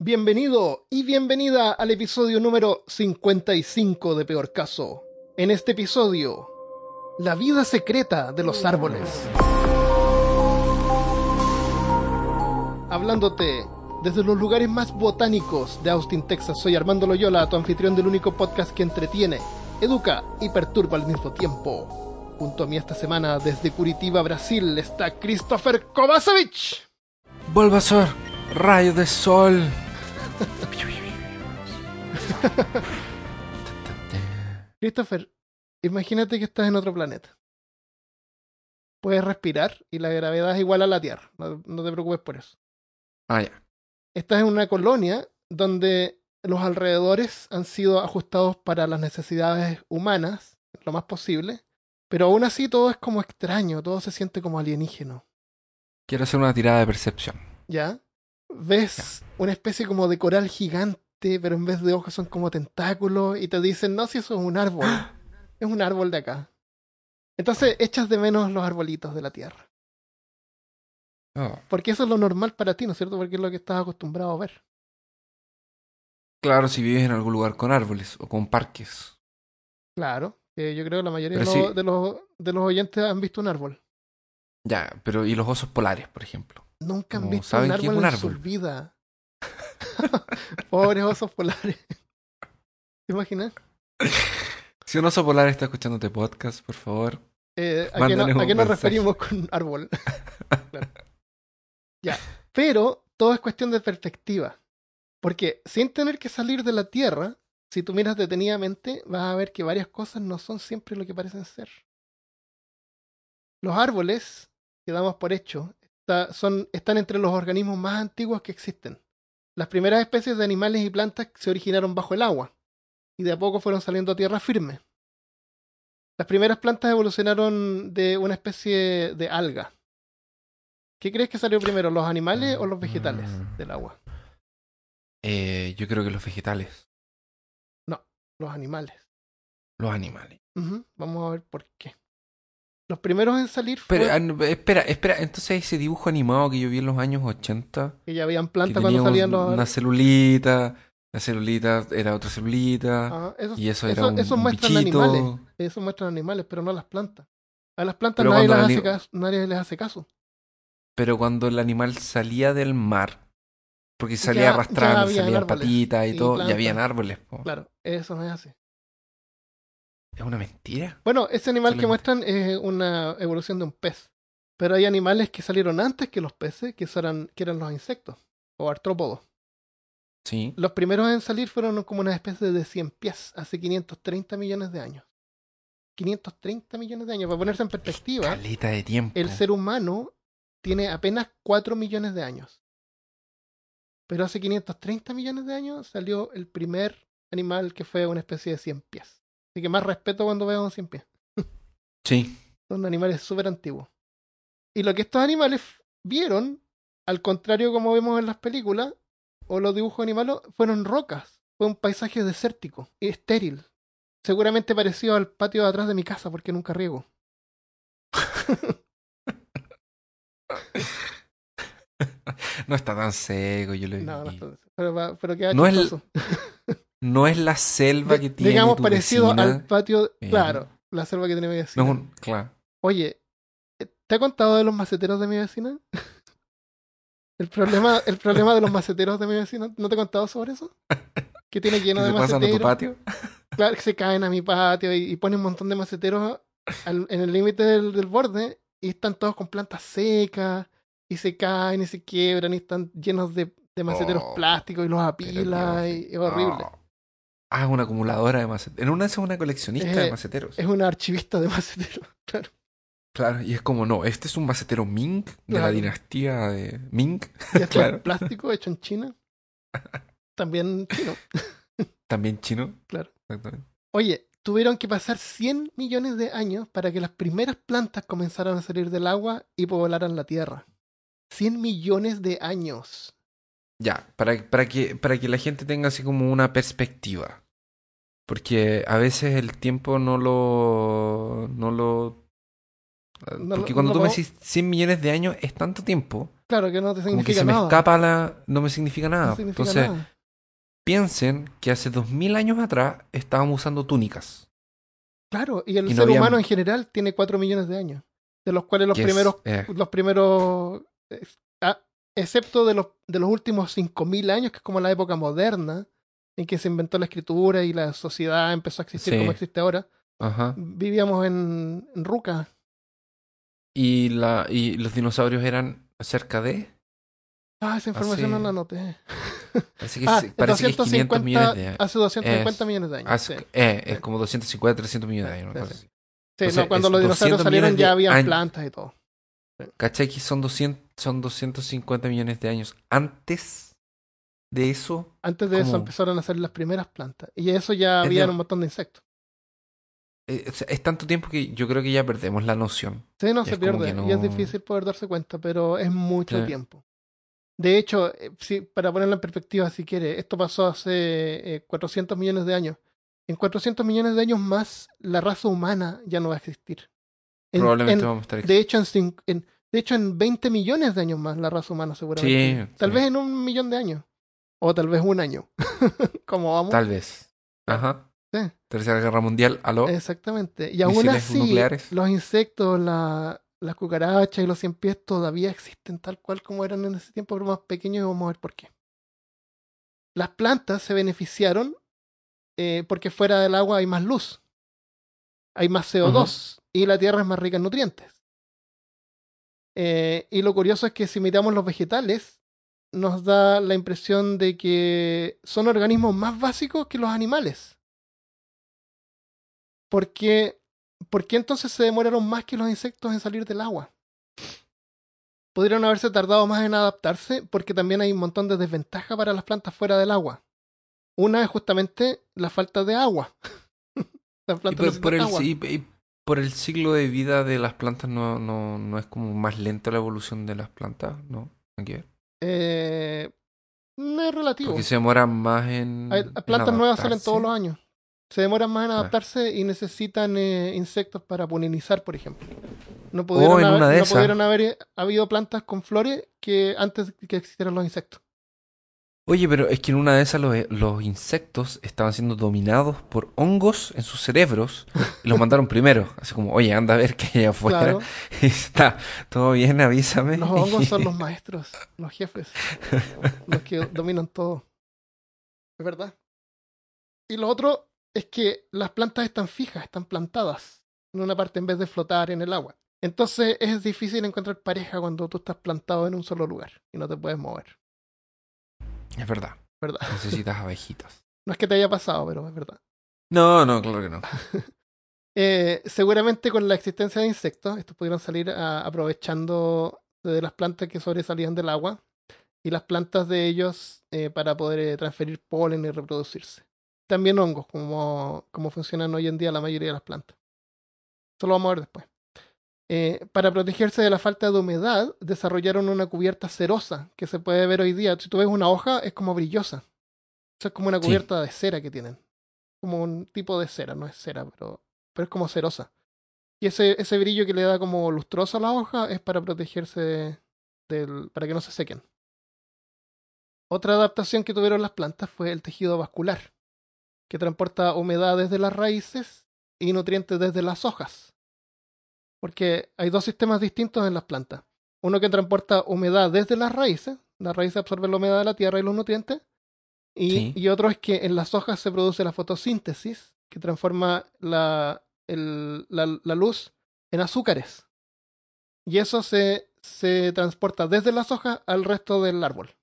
Bienvenido y bienvenida al episodio número 55 de Peor Caso. En este episodio, la vida secreta de los árboles. Hablándote desde los lugares más botánicos de Austin, Texas, soy Armando Loyola, tu anfitrión del único podcast que entretiene, educa y perturba al mismo tiempo. Junto a mí esta semana desde Curitiba, Brasil, está Christopher Kovacevic. Bulbasaur, rayo de sol. Christopher, imagínate que estás en otro planeta. Puedes respirar y la gravedad es igual a la Tierra. No, no te preocupes por eso. Ah, ya. Estás en una colonia donde los alrededores han sido ajustados para las necesidades humanas, lo más posible, pero aún así todo es como extraño, todo se siente como alienígeno. Quiero hacer una tirada de percepción. ¿Ya? Ves una especie como de coral gigante, pero en vez de ojos son como tentáculos, y te dicen, no, si eso es un árbol, es un árbol de acá. Entonces echas de menos los arbolitos de la tierra. Oh. Porque eso es lo normal para ti, ¿no es cierto? Porque es lo que estás acostumbrado a ver. Claro, si vives en algún lugar con árboles o con parques. Claro, eh, yo creo que la mayoría de los, sí. de, los, de los oyentes han visto un árbol. Ya, pero ¿y los osos polares, por ejemplo? Nunca han visto ¿saben un es árbol un en su vida. Pobres osos polares. ¿Te imaginas? Si un oso polar está escuchando este podcast, por favor. Eh, ¿A qué, no- Mándanos a un qué nos referimos con árbol? Claro. Ya, pero todo es cuestión de perspectiva. Porque sin tener que salir de la Tierra, si tú miras detenidamente, vas a ver que varias cosas no son siempre lo que parecen ser. Los árboles, que damos por hecho, está- son, están entre los organismos más antiguos que existen. Las primeras especies de animales y plantas se originaron bajo el agua y de a poco fueron saliendo a tierra firme. Las primeras plantas evolucionaron de una especie de alga. ¿Qué crees que salió primero, los animales o los vegetales Mm. del agua? Eh, yo creo que los vegetales, Los animales. los animales. Vamos a ver por qué. Los primeros en salir fue ah, espera, espera, entonces ese dibujo animado que yo vi en los años 80, que ya habían plantas cuando salían los... una celulita, la celulita era otra celulita, Ajá, esos, y eso era eso- un, esos un muestran bichito. animales. Eso muestran animales, pero no las plantas. A las plantas Pero nadie, cuando las el hace ani- caso, nadie les hace caso. Pero cuando el animal salía del mar, porque salía Ya- arrastrando, salían patitas y y todo, y habían árboles. po. Claro, eso no es así. Es una mentira. Bueno, ese animal que muestran es una evolución de un pez. Pero hay animales que salieron antes que los peces, que eran, que eran los insectos, o artrópodos. Sí. Los primeros en salir fueron como una especie de 100 pies, hace 530 millones de años. 530 millones de años, para ponerse en perspectiva, Caleta de tiempo. el ser humano tiene apenas 4 millones de años. Pero hace 530 millones de años salió el primer animal que fue una especie de 100 pies. Así que más respeto cuando veo un 100 pies. Sí. Son animales súper antiguos. Y lo que estos animales vieron, al contrario como vemos en las películas o los dibujos animales, fueron rocas. Fue un paisaje desértico y estéril. Seguramente parecido al patio de atrás de mi casa porque nunca riego. No está tan seco, yo lo vi. No, no, está- pero, pero queda No es. No es la selva De- que tiene digamos tu parecido vecina. al patio, Eh, claro, la selva que tiene mi vecina. No un... Claro. Oye, ¿te ha contado de los maceteros de mi vecina? El problema, el problema de los maceteros de mi vecina, ¿no te he contado sobre eso? Que tiene ¿Qué lleno de a tu maceteros. patio? Claro, que se caen a mi patio y, y ponen un montón de maceteros al- en el límite del, del borde y están todos con plantas secas y se caen y se quiebran y están llenos de, de maceteros Oh, plásticos y los apila y es horrible. Oh. Ah, una acumuladora de maceteros. En una es una coleccionista Eh, de maceteros. Es una archivista de maceteros, claro. Claro, y es como, no, este es un macetero Ming de la dinastía de Ming. Y Claro. es plástico hecho en China. También chino. También chino. Claro. Exactamente. Oye, tuvieron que pasar 100 millones de años para que las primeras plantas comenzaran a salir del agua y poblaran la tierra. 100 millones de años. Ya, para, para, que, para que la gente tenga así como una perspectiva. Porque a veces el tiempo no lo, no lo No Porque cuando no tú lo- me decís 100 millones de años es tanto tiempo, Claro que no te como que significa se me nada. escapa la... no me significa nada. no significa Entonces, nada. piensen que hace 2000 años atrás estábamos usando túnicas. Claro, y el y ser había- humano en general tiene 4 millones de años. De los cuales los primeros, eh, los primeros, eh, ah, excepto de los, de los últimos 5.000 años, que es como la época moderna, en que se inventó la escritura y la sociedad empezó a existir Sí. como existe ahora, ajá. vivíamos en, en Ruca. Y, la, y los dinosaurios eran cerca de... Ah, esa información Hace- no la anoté. Parece que, Ah, es- parece que es 500 millones de años. hace 250 Es- millones de años. Hace- sí. eh, es como 250, 300 millones de años. sí, no, cuando los dinosaurios 200 salieron ya años. plantas y todo. ¿Cachai que son, 200, son 250 millones de años antes de eso? Antes de eso empezaron a salir las primeras plantas. Y eso ya había un montón de insectos. Eh, es tanto tiempo que yo creo que ya perdemos la noción. Sí, no se pierde. Y es difícil poder darse cuenta, pero es mucho Sí. tiempo. De hecho, eh, si- para ponerlo en perspectiva, si quiere, esto pasó hace eh, 400 millones de años. En 400 millones de años más, la raza humana ya no va a existir. En- Probablemente en- vamos a estar... de, hecho, en, en- de hecho, en 20 millones de años más, la raza humana seguramente. Sí, tal sí. vez en un millón de años. O tal vez un año. Como vamos. Tal vez. Ajá. Sí. Tercera Guerra Mundial, aló. Exactamente. Y aún así, nucleares. los insectos, la- las cucarachas y los cien pies todavía existen tal cual como eran en ese tiempo, pero más pequeños y vamos a ver por qué. Las plantas se beneficiaron eh, porque fuera del agua hay más luz, hay más CO2 y la tierra es más rica en nutrientes. Eh, y lo curioso es que si miramos los vegetales, nos da la impresión de que son organismos más básicos que los animales. ¿Por qué, ¿Por qué entonces se demoraron más que los insectos en salir del agua? Podrían haberse tardado más en adaptarse porque también hay un montón de desventajas para las plantas fuera del agua. Una es justamente la falta de agua. las Y plantas por, el, agua. y- y por el ciclo de vida de las plantas no, no, no es como más lenta la evolución de las plantas, ¿no? Ver. Eh, no es relativo. Porque se demoran más en. Hay- en plantas nuevas salen todos los años. Se demoran más en Ah. adaptarse y necesitan eh, insectos para polinizar, por ejemplo. No pudieron, Oh, haber, no pudieron haber eh, habido plantas con flores que antes que existieran los insectos. Oye, pero es que en una de esas los, los insectos estaban siendo dominados por hongos en sus cerebros y los mandaron primero. Así como, oye, anda a ver qué hay afuera. Claro, Está todo bien, avísame. los hongos son los maestros, los jefes, los que dominan todo. Es verdad. Y lo otro es que las plantas están fijas, están plantadas en una parte en vez de flotar en el agua. Entonces es difícil encontrar pareja cuando tú estás plantado en un solo lugar y no te puedes mover. Es verdad. ¿Verdad? Necesitas abejitas. No es que te haya pasado, pero es verdad. No, no, claro que no. Eh, seguramente con la existencia de insectos, estos pudieron salir ah, aprovechando de las plantas que sobresalían del agua y las plantas de ellos eh, para poder eh, transferir polen y reproducirse. También hongos, como, como funcionan hoy en día la mayoría de las plantas. Eso lo vamos a ver después. Eh, para protegerse de la falta de humedad, desarrollaron una cubierta cerosa que se puede ver hoy día. Si tú ves una hoja, es como brillosa. Eso es como una Sí. cubierta de cera que tienen. Como un tipo de cera, no es cera, pero, pero es como cerosa. Y ese, ese brillo que le da como lustroso a la hoja es para protegerse del, para que no se sequen. Otra adaptación que tuvieron las plantas fue el tejido vascular, que transporta humedad desde las raíces y nutrientes desde las hojas. Porque hay dos sistemas distintos en las plantas. Uno que transporta humedad desde las raíces, las raíces absorben la humedad de la tierra y los nutrientes, y, Sí. y otro es que en las hojas se produce la fotosíntesis, que transforma la, el- la, la luz en azúcares. Y eso se, se transporta desde las hojas al resto del árbol,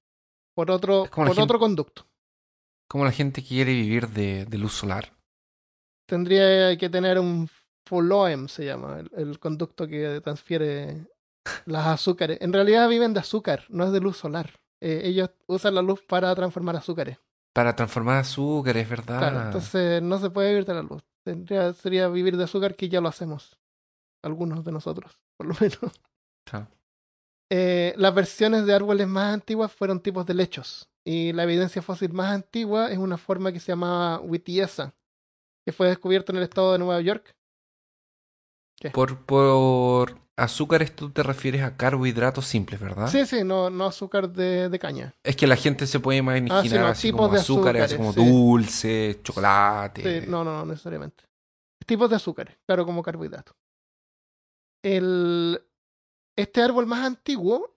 por otro, por gente- otro conducto. Como la gente quiere vivir de, de luz solar. Tendría que tener un phloem, se llama, el, el conducto que transfiere las azúcares. En realidad viven de azúcar, no es de luz solar. Eh, ellos usan la luz para transformar azúcares. Para transformar azúcar, es verdad. Claro, entonces no se puede vivir de la luz. Tendría, sería vivir de azúcar que ya lo hacemos. Algunos de nosotros, por lo menos. Eh, las versiones de árboles más antiguas fueron tipos de lechos. Y la evidencia fósil más antigua es una forma que se llamaba Wittiesa, que fue descubierta en el estado de Nueva York. Por, por azúcares tú te refieres a carbohidratos simples, ¿verdad? Sí, sí, no, no azúcar de, de caña. Es que la gente se puede imaginar Ah, sí, no, así tipos como de azúcares, así como azúcares, sí. dulce, chocolate. Sí, no, no, no necesariamente. Tipos de azúcares, claro, como carbohidratos. El, este árbol más antiguo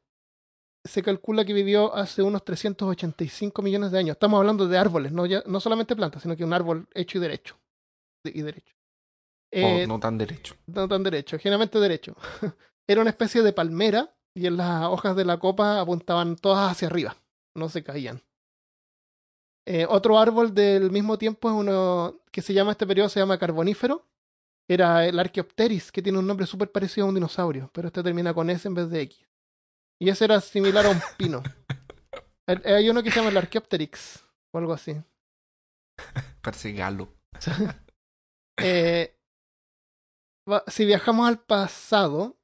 se calcula que vivió hace unos 385 millones de años. Estamos hablando de árboles, no, ya, no solamente plantas, sino que un árbol hecho y derecho. De- y derecho. O Eh, no tan derecho. no tan derecho, generalmente derecho. Era una especie de palmera y en las hojas de la copa apuntaban todas hacia arriba, no se caían. Eh, otro árbol del mismo tiempo es uno que se llama, este periodo se llama carbonífero. Era el Archaeopteris, que tiene un nombre súper parecido a un dinosaurio, pero este termina con S en vez de X. Y ese era similar a un pino. Hay- uno que se llama el Archaeopteryx, o algo así. Parece galo. Eh, si viajamos al pasado,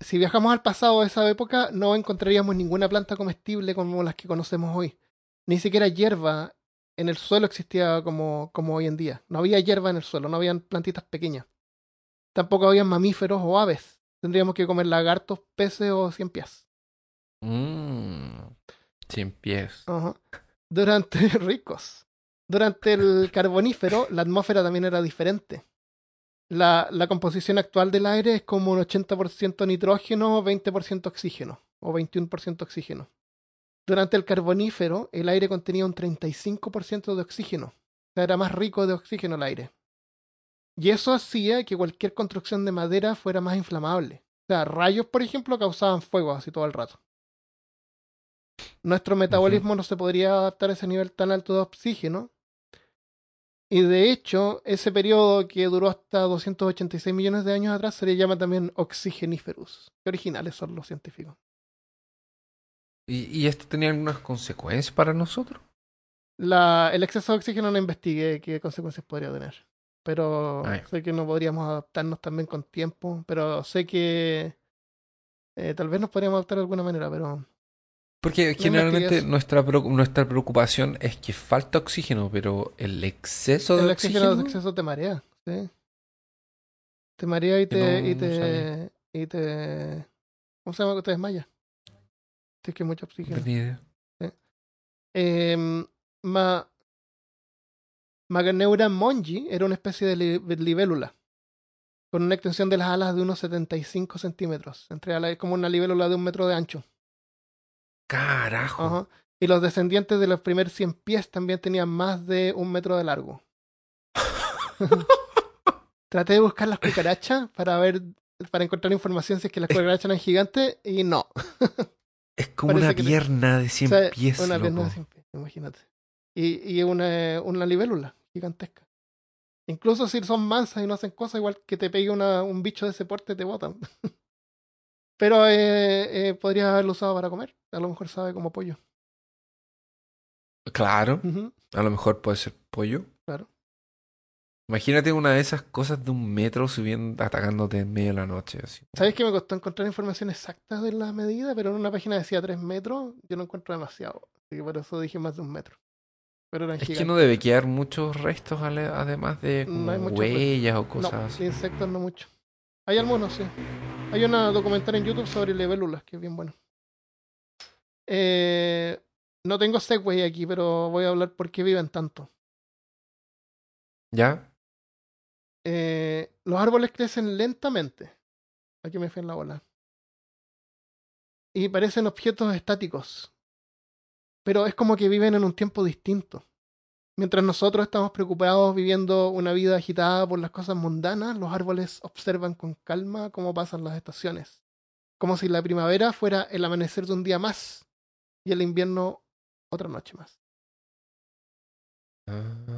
si viajamos al pasado de esa época, no encontraríamos ninguna planta comestible como las que conocemos hoy. Ni siquiera hierba en el suelo existía como, como hoy en día. No había hierba en el suelo, no habían plantitas pequeñas. Tampoco había mamíferos o aves. Tendríamos que comer lagartos, peces o cien pies. Mmm. Cien pies. Durante ricos. Durante el carbonífero, la atmósfera también era diferente. La, la composición actual del aire es como un 80% nitrógeno, 20% oxígeno, o 21% oxígeno. Durante el carbonífero, el aire contenía un 35% de oxígeno. O sea, era más rico de oxígeno el aire. Y eso hacía que cualquier construcción de madera fuera más inflamable. O sea, rayos, por ejemplo, causaban fuego así todo el rato. Nuestro metabolismo no se podría adaptar a ese nivel tan alto de oxígeno. Y de hecho, ese periodo que duró hasta 286 millones de años atrás se le llama también oxigeniferous. Qué originales son los científicos. ¿Y, y esto tenía algunas consecuencias para nosotros? La, el exceso de oxígeno no investigué qué consecuencias podría tener. Pero Ah, sé que no podríamos adaptarnos también con tiempo. Pero sé que eh, tal vez nos podríamos adaptar de alguna manera, pero Porque generalmente nuestra, nuestra preocupación es que falta oxígeno, pero el exceso de el oxígeno. oxígeno de exceso te marea, ¿sí? Te marea y te, no y te, sabía. y te, ¿cómo se llama? Que te desmaya. Es que mucho No oxígeno. tenía idea. Eh, ma, Maganeura mongi era una especie de li- de libélula con una extensión de las alas de unos 75 centímetros. Entre alas, es como una libélula de un metro de ancho. Carajo. Ajá. Y los descendientes de los primeros 100 pies también tenían más de un metro de largo. Traté de buscar las cucarachas para ver, para encontrar información si es que las cucarachas eran gigantes y no. Es como Parece una pierna de 100 O sea, pies. Una pierna de loco. 100 pies, imagínate. Y, y una, una libélula gigantesca. Incluso si son mansas y no hacen cosas, igual que te pegue una, un bicho de ese porte, te botan. Pero eh, eh, podrías haberlo usado para comer. A lo mejor sabe como pollo. Claro. A lo mejor puede ser pollo. Claro. Imagínate una de esas cosas de un metro subiendo, atacándote en medio de la noche. Así. ¿Sabes que me costó encontrar información exacta de la medida? Pero en una página decía 3 metros, yo no encuentro demasiado. Así que por eso dije más de un metro. Pero eran Es que no debe quedar muchos restos además de como No huellas o No, cosas de así. insectos no mucho. Hay algunos, sí. Hay una documental en YouTube sobre libélulas que es bien bueno. Eh, no tengo Segway aquí, pero voy a hablar por qué viven tanto. ¿Ya? Eh, los árboles crecen lentamente. Aquí me fui en la bola. Y parecen objetos estáticos. Pero es como que viven en un tiempo distinto. Mientras nosotros estamos preocupados viviendo una vida agitada por las cosas mundanas, los árboles observan con calma cómo pasan las estaciones. Como si la primavera fuera el amanecer de un día más y el invierno otra noche más.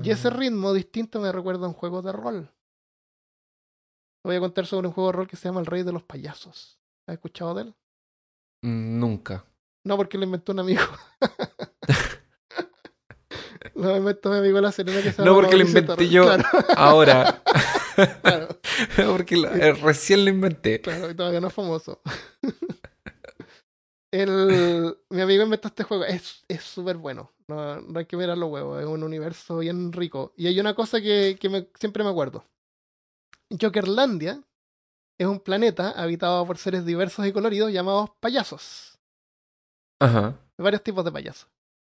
Y ese Ah. ritmo distinto me recuerda a un juego de rol. Te voy a contar sobre un juego de rol que se llama El Rey de los Payasos. ¿Has escuchado de él? Mm, Nunca. No, porque lo inventó un amigo. lo inventó mi amigo de la que se No, porque lo inventé yo Claro, ahora. claro, porque lo- eh, recién lo inventé. claro, y todavía no es famoso. El, mi amigo inventó este juego. Es es súper bueno. No, no hay que mirar los huevos. Es un universo bien rico. Y hay una cosa que, que me- siempre me acuerdo. Jokerlandia es un planeta habitado por seres diversos y coloridos llamados payasos. Ajá. Varios tipos de payasos.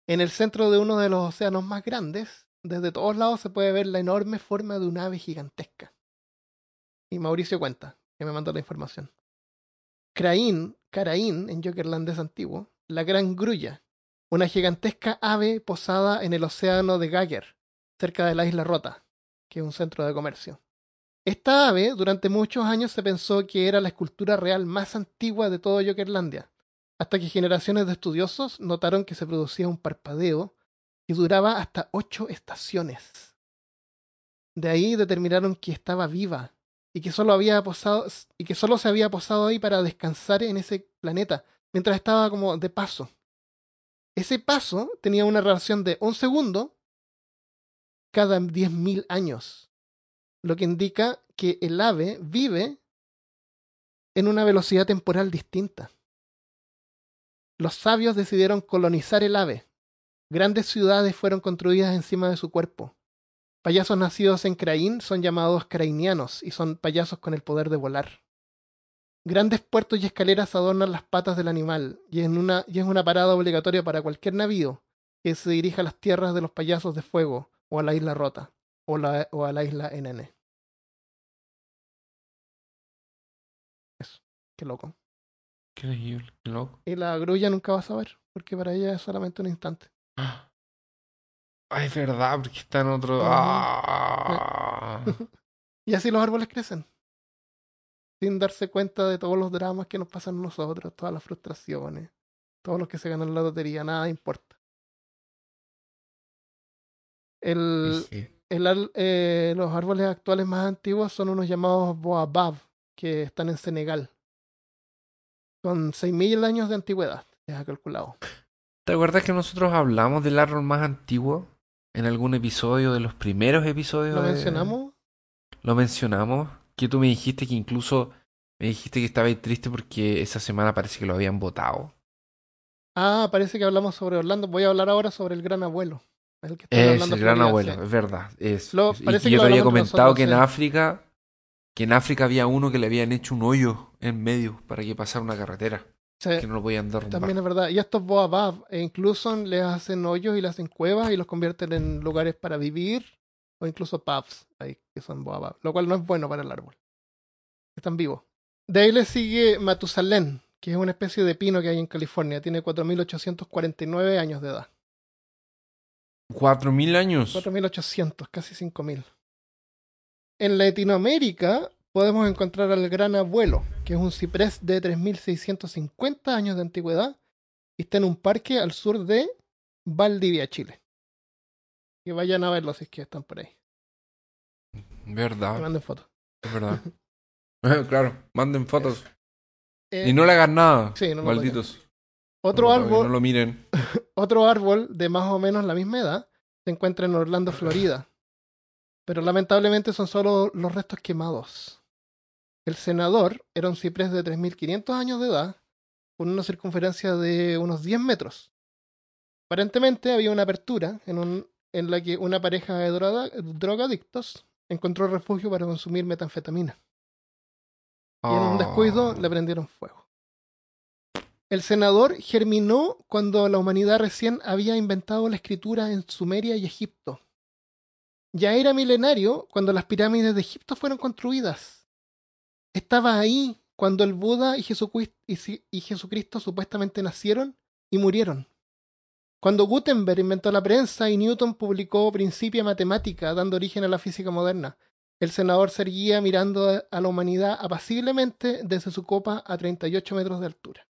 En el centro de uno de los océanos más grandes, desde todos lados se puede ver la enorme forma de un ave gigantesca. Y Mauricio cuenta, que me mandó la información. Craín, Caraín, en Jokerlandés antiguo, la gran grulla, una gigantesca ave posada en el océano de Gagger, cerca de la isla Rota, que es un centro de comercio. Esta ave durante muchos años se pensó que era la escultura real más antigua de todo Jokerlandia, hasta que generaciones de estudiosos notaron que se producía un parpadeo y duraba hasta ocho estaciones. De ahí determinaron que estaba viva y que solo había posado y que solo se había posado ahí para descansar en ese planeta mientras estaba como de paso. Ese paso tenía una relación de un segundo cada diez mil años, lo que indica que el ave vive en una velocidad temporal distinta. Los sabios decidieron colonizar el ave. Grandes ciudades fueron construidas encima de su cuerpo. Payasos nacidos en Craín son llamados crainianos y son payasos con el poder de volar. Grandes puertos y escaleras adornan las patas del animal y, en una, es una parada obligatoria para cualquier navío que se dirija a las tierras de los payasos de fuego o a la isla rota o, a la isla NN. Eso, qué loco. Increíble, qué loco. Y la grulla nunca vas a ver, porque para ella es solamente un instante. Ay, es verdad, porque está en otro. Ah. Y así los árboles crecen. Sin darse cuenta de todos los dramas que nos pasan a nosotros, todas las frustraciones, todos los que se ganan la lotería, nada importa. El, Sí. el eh, los árboles actuales más antiguos son unos llamados Boabab, que están en Senegal. Con 6.000 años de antigüedad, ya calculado. ¿Te acuerdas que nosotros hablamos del árbol más antiguo en algún episodio de los primeros episodios? ¿Lo de- mencionamos? Lo mencionamos. Que tú me dijiste que incluso me dijiste que estabas triste porque esa semana parece que lo habían votado. Ah, parece que hablamos sobre Orlando. Voy a hablar ahora sobre el gran abuelo. El que está Es el gran abuelo, es verdad. Es, Lo- y parece que que yo te había comentado nosotros, que en sí. África, que en África había uno que le habían hecho un hoyo en medio para que pasara una carretera, Sí, que no lo podían derrumbar. también es verdad. Y estos Boabab e incluso les hacen hoyos y les hacen cuevas y los convierten en lugares para vivir o incluso pubs ahí, que son Boabab, lo cual no es bueno para el árbol. Están vivos. De ahí le sigue Matusalén, que es una especie de pino que hay en California. Tiene 4.849 años de edad. Cuatro mil años. 4.800, casi 5.000. En Latinoamérica podemos encontrar al gran abuelo, que es un ciprés de 3.650 años de antigüedad y está en un parque al sur de Valdivia, Chile. Que vayan a verlo si es que están por ahí. Que Verdad, manden fotos. es verdad. Claro, manden fotos. Eh, Y no le hagan nada, sí, no malditos. otro que árbol, No lo miren. otro árbol de más o menos la misma edad se encuentra en Orlando, Florida. Pero lamentablemente son solo los restos quemados. El senador era un ciprés de 3.500 años de edad, con una circunferencia de unos 10 metros. Aparentemente había una apertura en, un, en la que una pareja de droga- drogadictos encontró refugio para consumir metanfetamina. Y en un descuido Ah. le prendieron fuego. El senador germinó cuando la humanidad recién había inventado la escritura en Sumeria y Egipto. Ya era milenario cuando las pirámides de Egipto fueron construidas. Estaba ahí cuando el Buda y Jesucristo, supuestamente nacieron y murieron. Cuando Gutenberg inventó la prensa y Newton publicó Principia Matemática dando origen a la física moderna, el senador seguía mirando a la humanidad apaciblemente desde su copa a 38 metros de altura.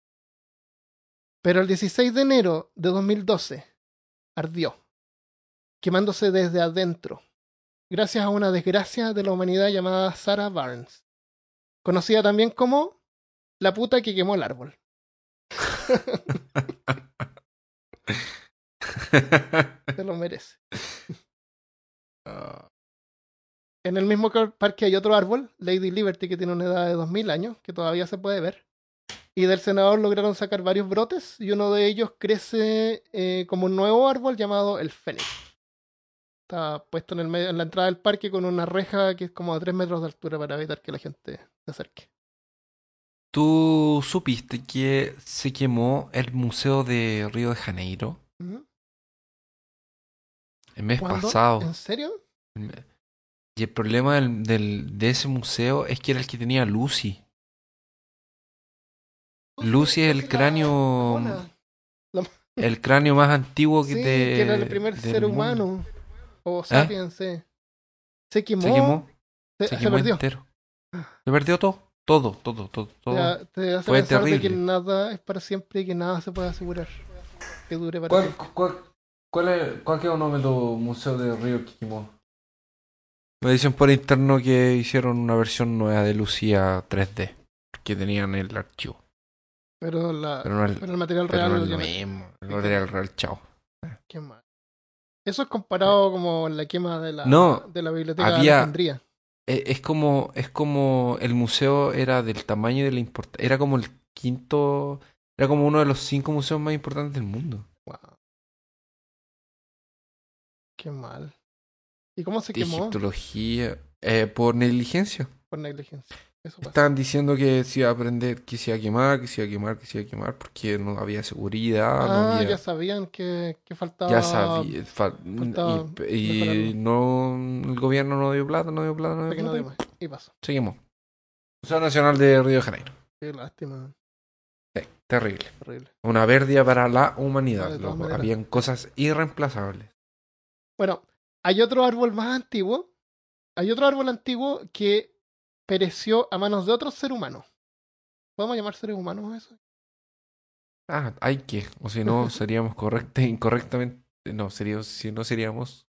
Pero el 16 de enero de 2012 ardió, quemándose desde adentro, gracias a una desgracia de la humanidad llamada Sarah Barnes, conocida también como la puta que quemó el árbol. Se lo merece. Ah, En el mismo parque hay otro árbol, Lady Liberty, que tiene una edad de 2000 años, que todavía se puede ver. Y del senador lograron sacar varios brotes, y uno de ellos crece eh, como un nuevo árbol llamado el Fénix. Está puesto en, el medio, en la entrada del parque con una reja que es como a 3 metros de altura para evitar que la gente se acerque. ¿Tú supiste que se quemó el Museo de Río de Janeiro el mes ¿Cuándo? pasado? ¿En serio? Y el problema del, del- de ese museo es que era el que tenía Lucy. Lucy es el cráneo, el cráneo más antiguo que Sí, de- que era el primer ser mundo. humano. O sapiens, sí. Se quemó. Se quemó, Se, se se quemó perdió. entero. Se perdió todo, todo, todo, todo, todo. Ya, te hace Fue pensar de que terrible. nada es para siempre y que nada se puede asegurar que dure para ¿Cuál, siempre. cuál, cuál, es, ¿Cuál quedó el nombre del museo de Río que quemó? Me dicen por interno que hicieron una versión nueva de Lucía 3D. Que tenían el archivo. Pero, la, Pero no el, pero el material pero real no lo es lo mismo. El material real, chao. Qué mal. Eso es comparado como la quema de la, No, de la biblioteca de había- Alejandría. Eh, Es como, es como el museo era del tamaño y de la importancia. Era como el quinto. Era como uno de los cinco museos más importantes del mundo. Wow. Qué mal. ¿Y cómo se De quemó? egiptología. eh, por negligencia. Por negligencia. Eso pasa. Estaban diciendo que se iba a aprender, que se iba a quemar, que se iba a quemar, que se iba a quemar, porque no había seguridad, no Ah, había. ya sabían que, que faltaba. Ya sabía. fa- faltaba y, y no. El gobierno no dio plata, no dio plata, no dio no plata. dio. Y pasó. Se quemó. Museo Nacional de Río de Janeiro. Qué lástima. Sí, terrible. Una pérdida para la humanidad. No, loco. Habían cosas irreemplazables. Bueno, hay otro árbol más antiguo. Hay otro árbol antiguo que pereció a manos de otros seres humanos. ¿Podemos llamar seres humanos a eso? Ah, hay que. O si no, seríamos correcta, incorrectamente. No, sería, si no seríamos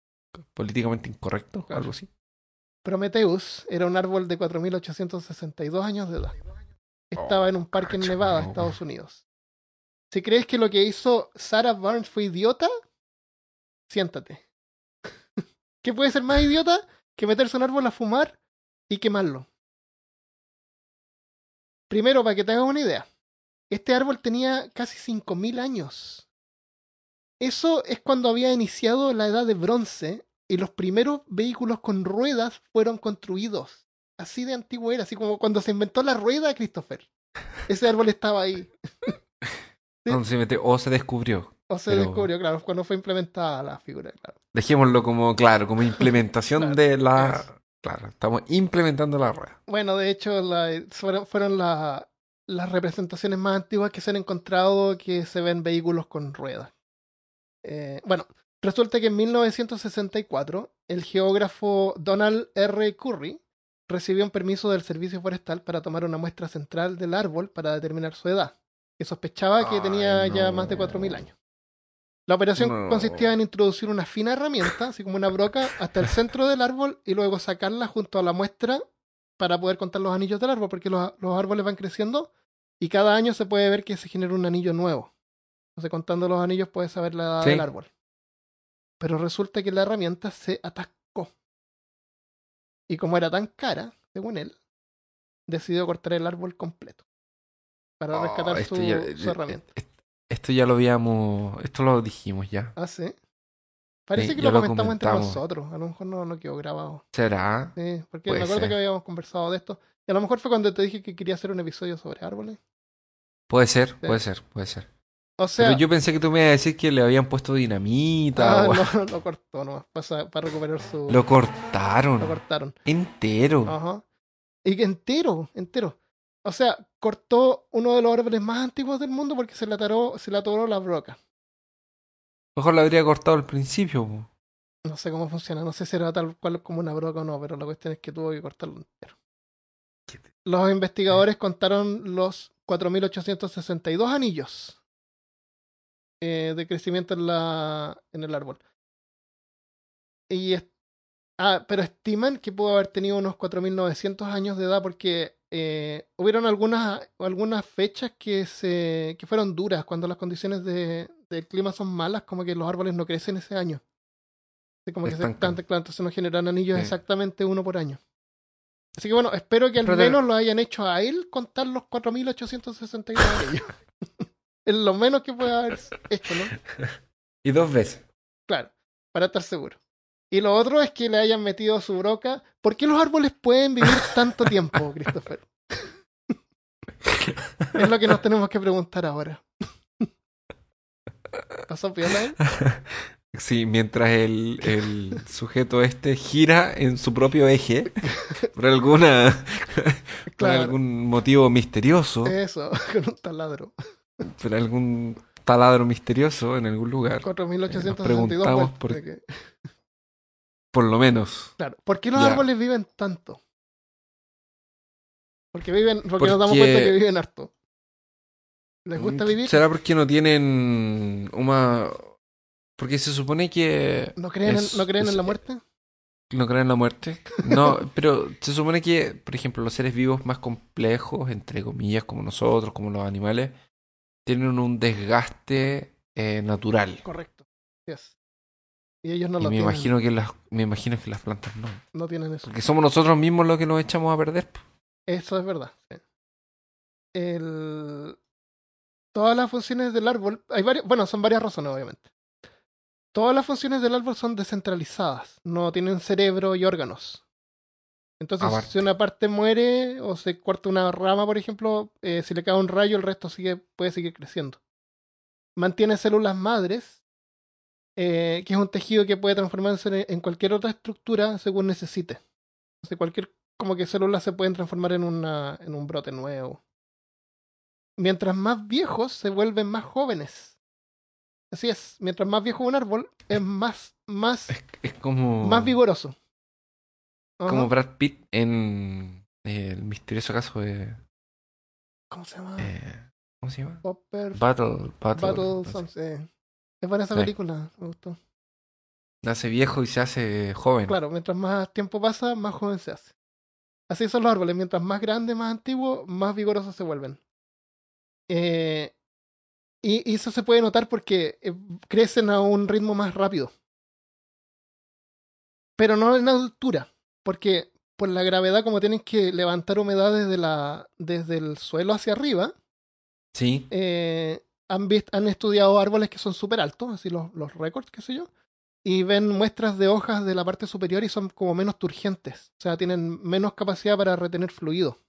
políticamente incorrectos, Claro. algo así. Prometheus era un árbol de 4.862 años de edad. Estaba en un parque en Nevada, no. Estados Unidos. Si crees que lo que hizo Sarah Barnes fue idiota, siéntate. ¿Qué puede ser más idiota que meterse un árbol a fumar y quemarlo? Primero, para que te hagas una idea, este árbol tenía casi 5.000 años. Eso es cuando había iniciado la edad de bronce y los primeros vehículos con ruedas fueron construidos. Así de antiguo era, así como cuando se inventó la rueda, Christopher. Ese árbol estaba ahí. Sí. No, se mete- o se descubrió. O se Pero- descubrió, claro, cuando fue implementada la figura, claro. Dejémoslo como, claro, como implementación Claro, de la. Claro, estamos implementando la rueda. Bueno, de hecho, la- fueron, fueron la- las representaciones más antiguas que se han encontrado que se ven vehículos con ruedas. Eh, bueno, resulta que en 1964 el geógrafo Donald R. Curry recibió un permiso del Servicio Forestal para tomar una muestra central del árbol para determinar su edad, que sospechaba que Ay, tenía ya más de 4.000 años. La operación No. consistía en introducir una fina herramienta, así como una broca, hasta el centro del árbol y luego sacarla junto a la muestra para poder contar los anillos del árbol, porque los, los árboles van creciendo y cada año se puede ver que se genera un anillo nuevo. Entonces, contando los anillos, puedes saber la edad Sí. del árbol. Pero resulta que la herramienta se atascó. Y como era tan cara, según él, decidió cortar el árbol completo para Oh, rescatar esto su, ya- su herramienta. Est- Esto ya lo habíamos. Esto lo dijimos ya. Ah, sí. Parece Sí, que lo lo comentamos entre nosotros. A lo mejor no, no quedó grabado. ¿Será? Sí, porque Puede me acuerdo ser. que habíamos conversado de esto. Y a lo mejor fue cuando te dije que quería hacer un episodio sobre árboles. Puede ser, puede ser, puede ser. O sea, Pero yo pensé que tú me ibas a decir que le habían puesto dinamita ah, o no, lo cortó nomás para, para recuperar su. Lo cortaron lo cortaron. entero. Ajá. Y que entero, entero. O sea, cortó uno de los árboles más antiguos del mundo porque se le atoró, se le atoró la broca. Mejor lo habría cortado al principio. po. No sé cómo funciona, no sé si era tal cual como una broca o no, pero la cuestión es que tuvo que cortarlo entero. Los investigadores contaron los 4.862 anillos eh, de crecimiento en, la, en el árbol. Y ah, pero estiman que pudo haber tenido unos 4.900 años de edad porque eh, hubieron algunas, algunas fechas que, se, que fueron duras cuando las condiciones de, del clima son malas, como que los árboles no crecen ese año. Así como que se Estancan. están, claro, entonces no generan anillos Sí. exactamente uno por año. Así que bueno, espero que al Pero te- menos lo hayan hecho a él contar los 4.862 anillos. es lo menos que puede haber hecho, ¿no? Y dos veces. Claro, para estar seguro. Y lo otro es que le hayan metido su broca. ¿Por qué los árboles pueden vivir tanto tiempo, Christopher? Es lo que nos tenemos que preguntar ahora. ¿Pasó piola ahí? Sí, mientras el, el sujeto este gira en su propio eje por alguna por algún motivo misterioso, Eso, con un taladro. por algún taladro misterioso en algún lugar, 4862 preguntamos vueltas por- que- por lo menos. Claro. ¿Por qué los Ya. árboles viven tanto? Porque viven, porque, nos damos cuenta que viven harto. ¿Les gusta Mm, vivir? ¿Será porque no tienen una porque se supone que ¿No creen, es- en, ¿no creen es- en la muerte? no creen en la muerte? No, pero se supone que, por ejemplo, los seres vivos más complejos, entre comillas, como nosotros, como los animales, tienen un desgaste eh, natural. Correcto. Yes. Y ellos no y lo me tienen. imagino que las me imagino que las plantas no. No tienen eso. Porque somos nosotros mismos los que nos echamos a perder. Eso es verdad. El... Todas las funciones del árbol, hay varias, bueno, son varias razones, obviamente. Todas las funciones del árbol son descentralizadas, no tienen cerebro y órganos. Entonces, Aparte. si una parte muere o se corta una rama, por ejemplo, eh, si le cae un rayo, el resto sigue, puede seguir creciendo. Mantiene células madres, eh, que es un tejido que puede transformarse en- cualquier otra estructura según necesite. Entonces, cualquier como que células se pueden transformar en, una, en un brote nuevo. Mientras más viejos se vuelven más jóvenes. Así es, mientras más viejo un árbol, es más, más, Es, es como más vigoroso. Ajá. como Brad Pitt en eh, el misterioso caso de ¿Cómo se llama? eh, ¿cómo se llama? Popper Battle Battle. Battle no sé. Es buena esa Sí. película, me gustó. Nace viejo y se hace joven. Claro, mientras más tiempo pasa, más joven se hace. Así son los árboles, mientras más grandes, más antiguos, más vigorosos se vuelven. Eh, y, y eso se puede notar porque eh, crecen a un ritmo más rápido. Pero no en altura, porque por la gravedad, como tienen que levantar humedad desde, la, desde el suelo hacia arriba, Sí. eh, han, vist- han estudiado árboles que son súper altos, así los, los récords, qué sé yo, y ven muestras de hojas de la parte superior y son como menos turgentes, o sea, tienen menos capacidad para retener fluido.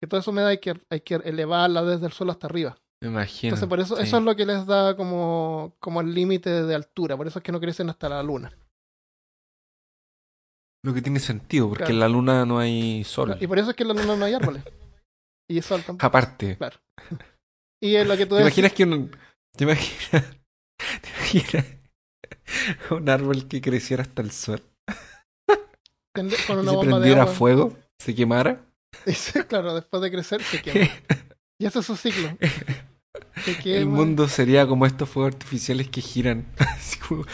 Que toda esa humedad hay que, hay que elevarla desde el suelo hasta arriba. Me imagino. Entonces, por eso, sí. eso es lo que les da como, como el límite de altura, por eso es que no crecen hasta la luna. Lo que tiene sentido, porque Claro. en la luna no hay sol. Y por eso es que en la luna no hay árboles. Y sol tampoco. Aparte. Claro. Y es lo que tú ¿Te imaginas que un. ¿Te imaginas? ¿Te imaginas un árbol que creciera hasta el sol? Con Y una se bomba de prendiera agua. fuego, se quemara. Y sí, claro, después de crecer se quema. Y ese es su ciclo. Se El quema. mundo sería como estos fuegos artificiales que giran. Así como-.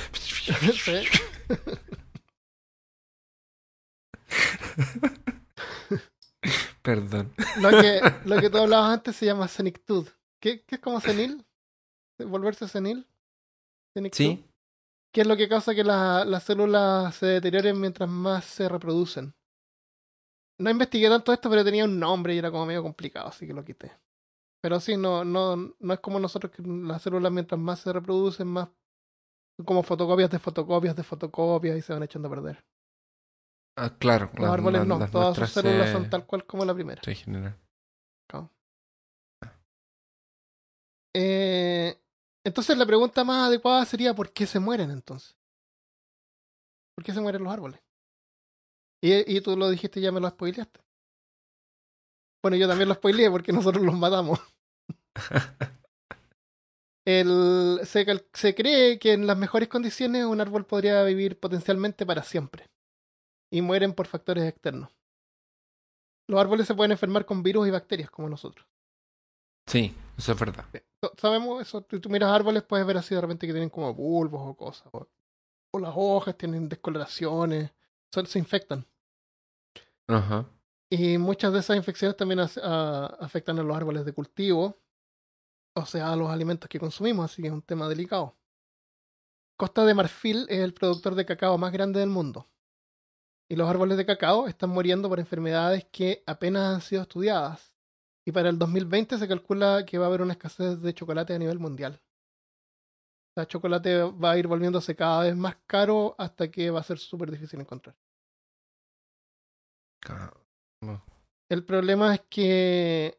Perdón. Lo que, lo que tú hablabas antes se llama senectud. ¿Qué, qué es como senil? ¿Volverse senil? ¿Sí? ¿Qué es lo que causa que la- las células se deterioren mientras más se reproducen? No investigué tanto esto, pero tenía un nombre y era como medio complicado, así que lo quité. Pero sí, no, no, no es como nosotros que las células mientras más se reproducen, más como fotocopias de fotocopias de fotocopias y se van echando a perder. Ah, claro. Los árboles no, todas sus células se- son tal cual como la primera. se regeneran. Eh, entonces la pregunta más adecuada sería ¿por qué se mueren entonces? ¿Por qué se mueren los árboles? Y, y tú lo dijiste ya me lo spoileaste. Bueno, yo también lo spoileé porque nosotros los matamos. El, se, cal- se cree que en las mejores condiciones un árbol podría vivir potencialmente para siempre. Y mueren por factores externos. Los árboles se pueden enfermar con virus y bacterias como nosotros. Sí, eso es verdad. So- Sabemos eso. Si tú miras árboles, puedes ver así de repente que tienen como bulbos o cosas. O, o las hojas tienen descoloraciones. son- se infectan. Ajá. Y muchas de esas infecciones también as- a- afectan a los árboles de cultivo. O sea, a los alimentos que consumimos. Así que es un tema delicado. Costa de Marfil es el productor de cacao más grande del mundo. Y los árboles de cacao están muriendo por enfermedades que apenas han sido estudiadas. Y para el 2020 se calcula que va a haber una escasez de chocolate a nivel mundial. O sea, chocolate va a ir volviéndose cada vez más caro hasta que va a ser súper difícil encontrar. El problema es que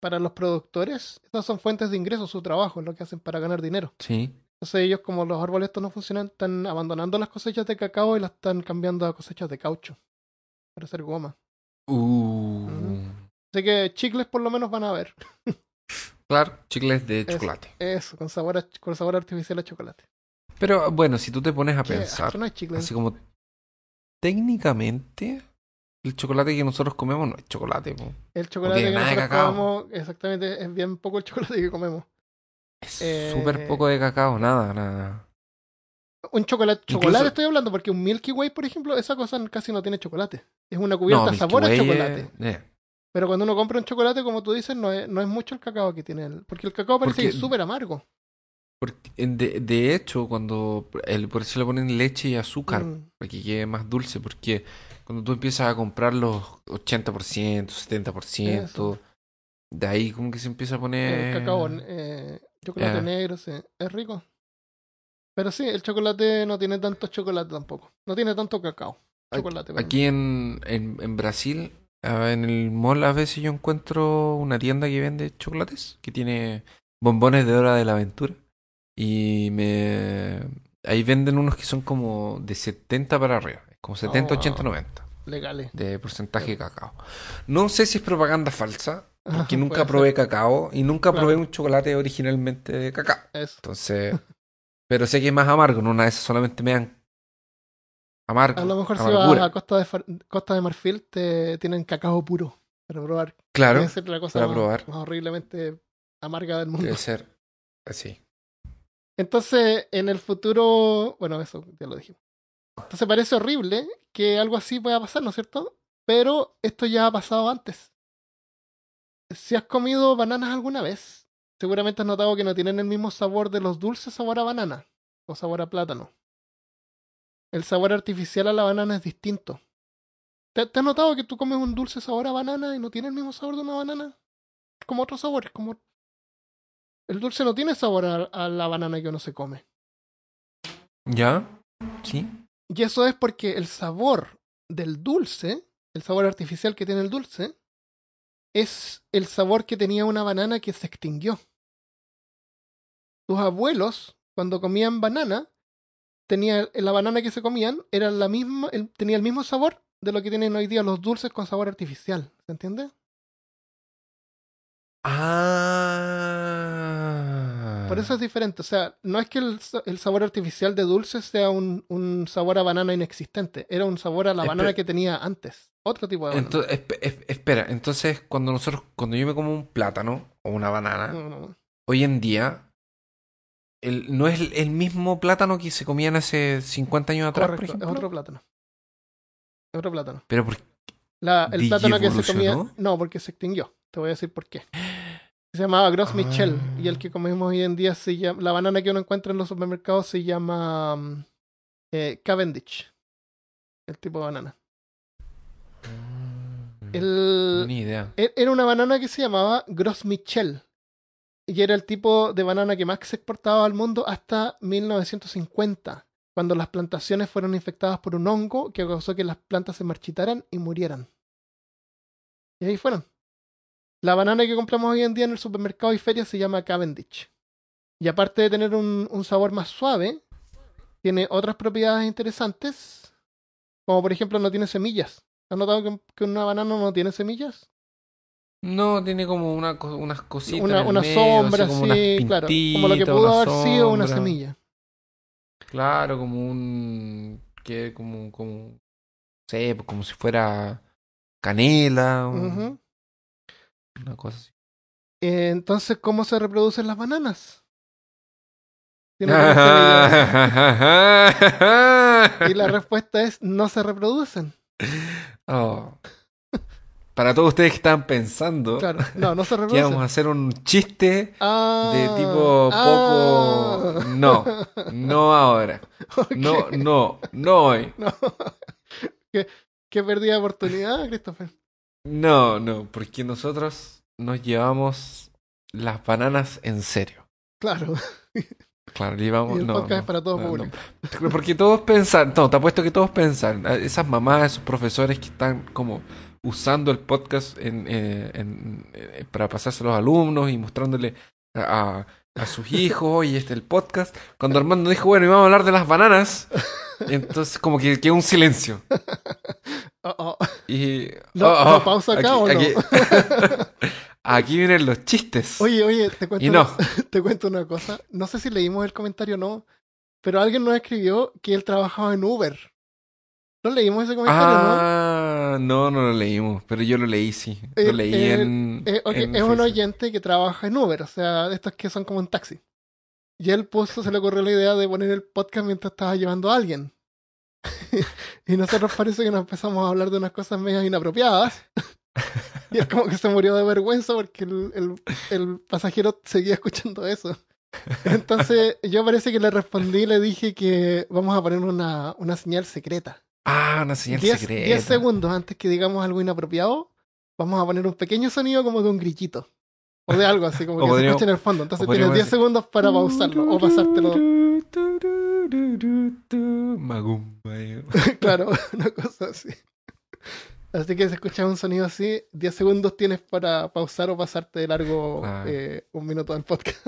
para los productores, estas son fuentes de ingresos, su trabajo, lo que hacen para ganar dinero. Sí. Entonces ellos, como los árboles estos no funcionan, están abandonando las cosechas de cacao y las están cambiando a cosechas de caucho para hacer goma. Uh. Así que chicles por lo menos van a ver. Claro, chicles de Eso. chocolate. Eso, con sabor, a- con sabor artificial a chocolate. Pero bueno, si tú te pones a pensar, no así como técnicamente, el chocolate que nosotros comemos no es chocolate. po. El chocolate que nosotros comemos, exactamente, es bien poco el chocolate que comemos. Es Eh, súper poco de cacao, nada, nada. Un chocolate, Incluso- chocolate estoy hablando, porque un Milky Way, por ejemplo, esa cosa casi no tiene chocolate. Es una cubierta Milky sabor a Way chocolate. es- eh, Pero cuando uno compra un chocolate, como tú dices, no es, no es mucho el cacao que tiene él. Porque el cacao parece Porque- que es súper amargo. porque, de, de hecho, cuando el, por eso le ponen leche y azúcar, Mm, para que quede más dulce, porque cuando tú empiezas a comprar los 80%, 70%, Eso. de ahí como que se empieza a poner... El cacao, eh, chocolate negro, sí. Es rico. Pero sí, el chocolate no tiene tanto chocolate tampoco. No tiene tanto cacao. Chocolate. Aquí en, en, en Brasil, ah, en el mall a veces yo encuentro una tienda que vende chocolates, que tiene bombones de hora de la aventura. Y me... Ahí venden unos que son como de 70 para arriba, como 70, Oh, 80, wow. 90 Legales. de porcentaje de cacao. No sé si es propaganda falsa, porque nunca probé ser. cacao y nunca Claro. probé un chocolate originalmente de cacao. Eso. Entonces, pero sé que es más amargo, no una de esas solamente me dan amargo. A lo mejor si vas a Costa de, Costa de Marfil, te tienen cacao puro para probar. Claro, Debe ser la cosa para más, probar. más horriblemente amarga del mundo. debe ser así. Entonces, en el futuro, bueno, eso ya lo dijimos. Entonces parece horrible que algo así pueda pasar, ¿no es cierto? Pero esto ya ha pasado antes. Si has comido bananas alguna vez, seguramente has notado que no tienen el mismo sabor de los dulces sabor a banana o sabor a plátano. El sabor artificial a la banana es distinto. ¿Te, te has notado que tú comes un dulce sabor a banana y no tiene el mismo sabor de una banana? Como otro sabor, es como... El dulce no tiene sabor a, a la banana que uno se come. ¿Ya? ¿Sí? Y eso es porque el sabor del dulce, el sabor artificial que tiene el dulce, es el sabor que tenía una banana que se extinguió. Tus abuelos, cuando comían banana, tenía la banana que se comían era la misma, el- tenía el mismo sabor de lo que tienen hoy día los dulces con sabor artificial. ¿Se entiende? Ah. Por eso es diferente. O sea, no es que el, sa- el sabor artificial de dulce sea un, un sabor a banana inexistente. Era un sabor a la banana que tenía antes. Otro tipo de banana. Ento- espe- es- espera, entonces cuando nosotros, cuando yo me como un plátano o una banana, No, no, no. hoy en día, el, no es el, mismo plátano que se comían hace 50 años atrás, por Correcto, ejemplo. es otro plátano. Es otro plátano. Pero por La, el plátano que se comía. No, porque se extinguió. Te voy a decir por qué. Se llamaba Gros Michel. Ah. Y el que comemos hoy en día se llama. La banana que uno encuentra en los supermercados se llama. mm, eh, Cavendish. El tipo de banana. El, Ni idea. E- Era una banana que se llamaba Gros Michel. Y era el tipo de banana que más se exportaba al mundo hasta 1950, cuando las plantaciones fueron infectadas por un hongo que causó que las plantas se marchitaran y murieran. Y ahí fueron. La banana que compramos hoy en día en el supermercado y feria se llama Cavendish. Y aparte de tener un, sabor más suave, tiene otras propiedades interesantes, como por ejemplo no tiene semillas. ¿Has notado que una banana no tiene semillas? No, tiene como una, unas cositas. una, en el una medio, sombra, así como sí, claro. Como lo que pudo haber sido una semilla. Claro, como un. que como. como no sé, como si fuera canela. Una cosa así. Entonces, ¿cómo se reproducen las bananas? Y la respuesta es no se reproducen. Oh. Para todos ustedes que están pensando Claro, no, no se que vamos a hacer un chiste Ah, de tipo poco. ah. No, no ahora. No, no, no hoy. no. qué, qué pérdida de oportunidad, Christopher. No, no, porque nosotros nos llevamos las bananas en serio. Claro, Claro, y llevamos. el No, podcast no, es para todo no, público. no. Porque todos pensan, no, te apuesto que todos pensan, esas mamás, esos profesores que están como usando el podcast en, eh, en- eh, para pasárselo a los alumnos y mostrándole a, a sus hijos, oye, este es el podcast. Cuando Armando dijo, bueno, y vamos a hablar de las bananas, entonces como que quedó un silencio. Oh, oh. Y... ¿No- oh, no oh, pausa acá o no? aquí, aquí vienen los chistes. Oye, oye, te cuento, y no. te cuento una cosa. No sé si leímos el comentario o no, pero alguien nos escribió que él trabajaba en Uber. ¿No leímos ese comentario no? Ah, no, no lo leímos, pero yo lo leí, sí. Eh, Lo leí eh, en, Eh, ok, en es un oyente que trabaja en Uber, o sea, estos que son como un taxi. Y él puso, se le ocurrió la idea de poner el podcast mientras estaba llevando a alguien. y nosotros parece que nos empezamos a hablar de unas cosas medias inapropiadas. y él como que se murió de vergüenza porque el, el, el pasajero seguía escuchando eso. Entonces yo parece que le respondí y le dije que vamos a poner una, una señal secreta. Ah, una señal 10 secreta. 10 segundos antes que digamos algo inapropiado, vamos a poner un pequeño sonido como de un grillito. O de algo así, como que se podríamos- escucha en el fondo. Entonces tienes 10 decir- segundos para pausarlo o pasártelo. Magumba. eh. claro, una cosa así. Así que si escuchas un sonido así, 10 segundos tienes para pausar o pasarte de largo Ah. eh, un minuto del podcast.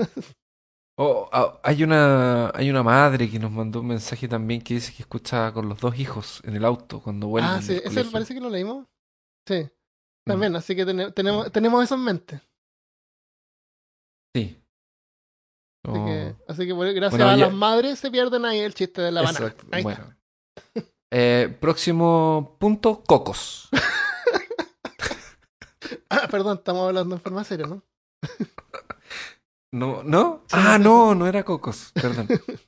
Oh, ah, hay una hay una madre que nos mandó un mensaje también que dice que escucha con los dos hijos en el auto cuando vuelven ah, sí, ese parece que lo leímos. Sí, Mm, también, así que tene- tenemos, tenemos eso en mente. Sí. Así Oh, que, así que gracias Bueno, a ya- las madres se pierden ahí el chiste de la banana. exacto, Ahí está. Bueno. Eh, próximo punto, cocos. Ah, perdón, estamos hablando en forma seria, ¿no? ¿No? ¿No? Sí, ah, no, no era cocos. Perdón.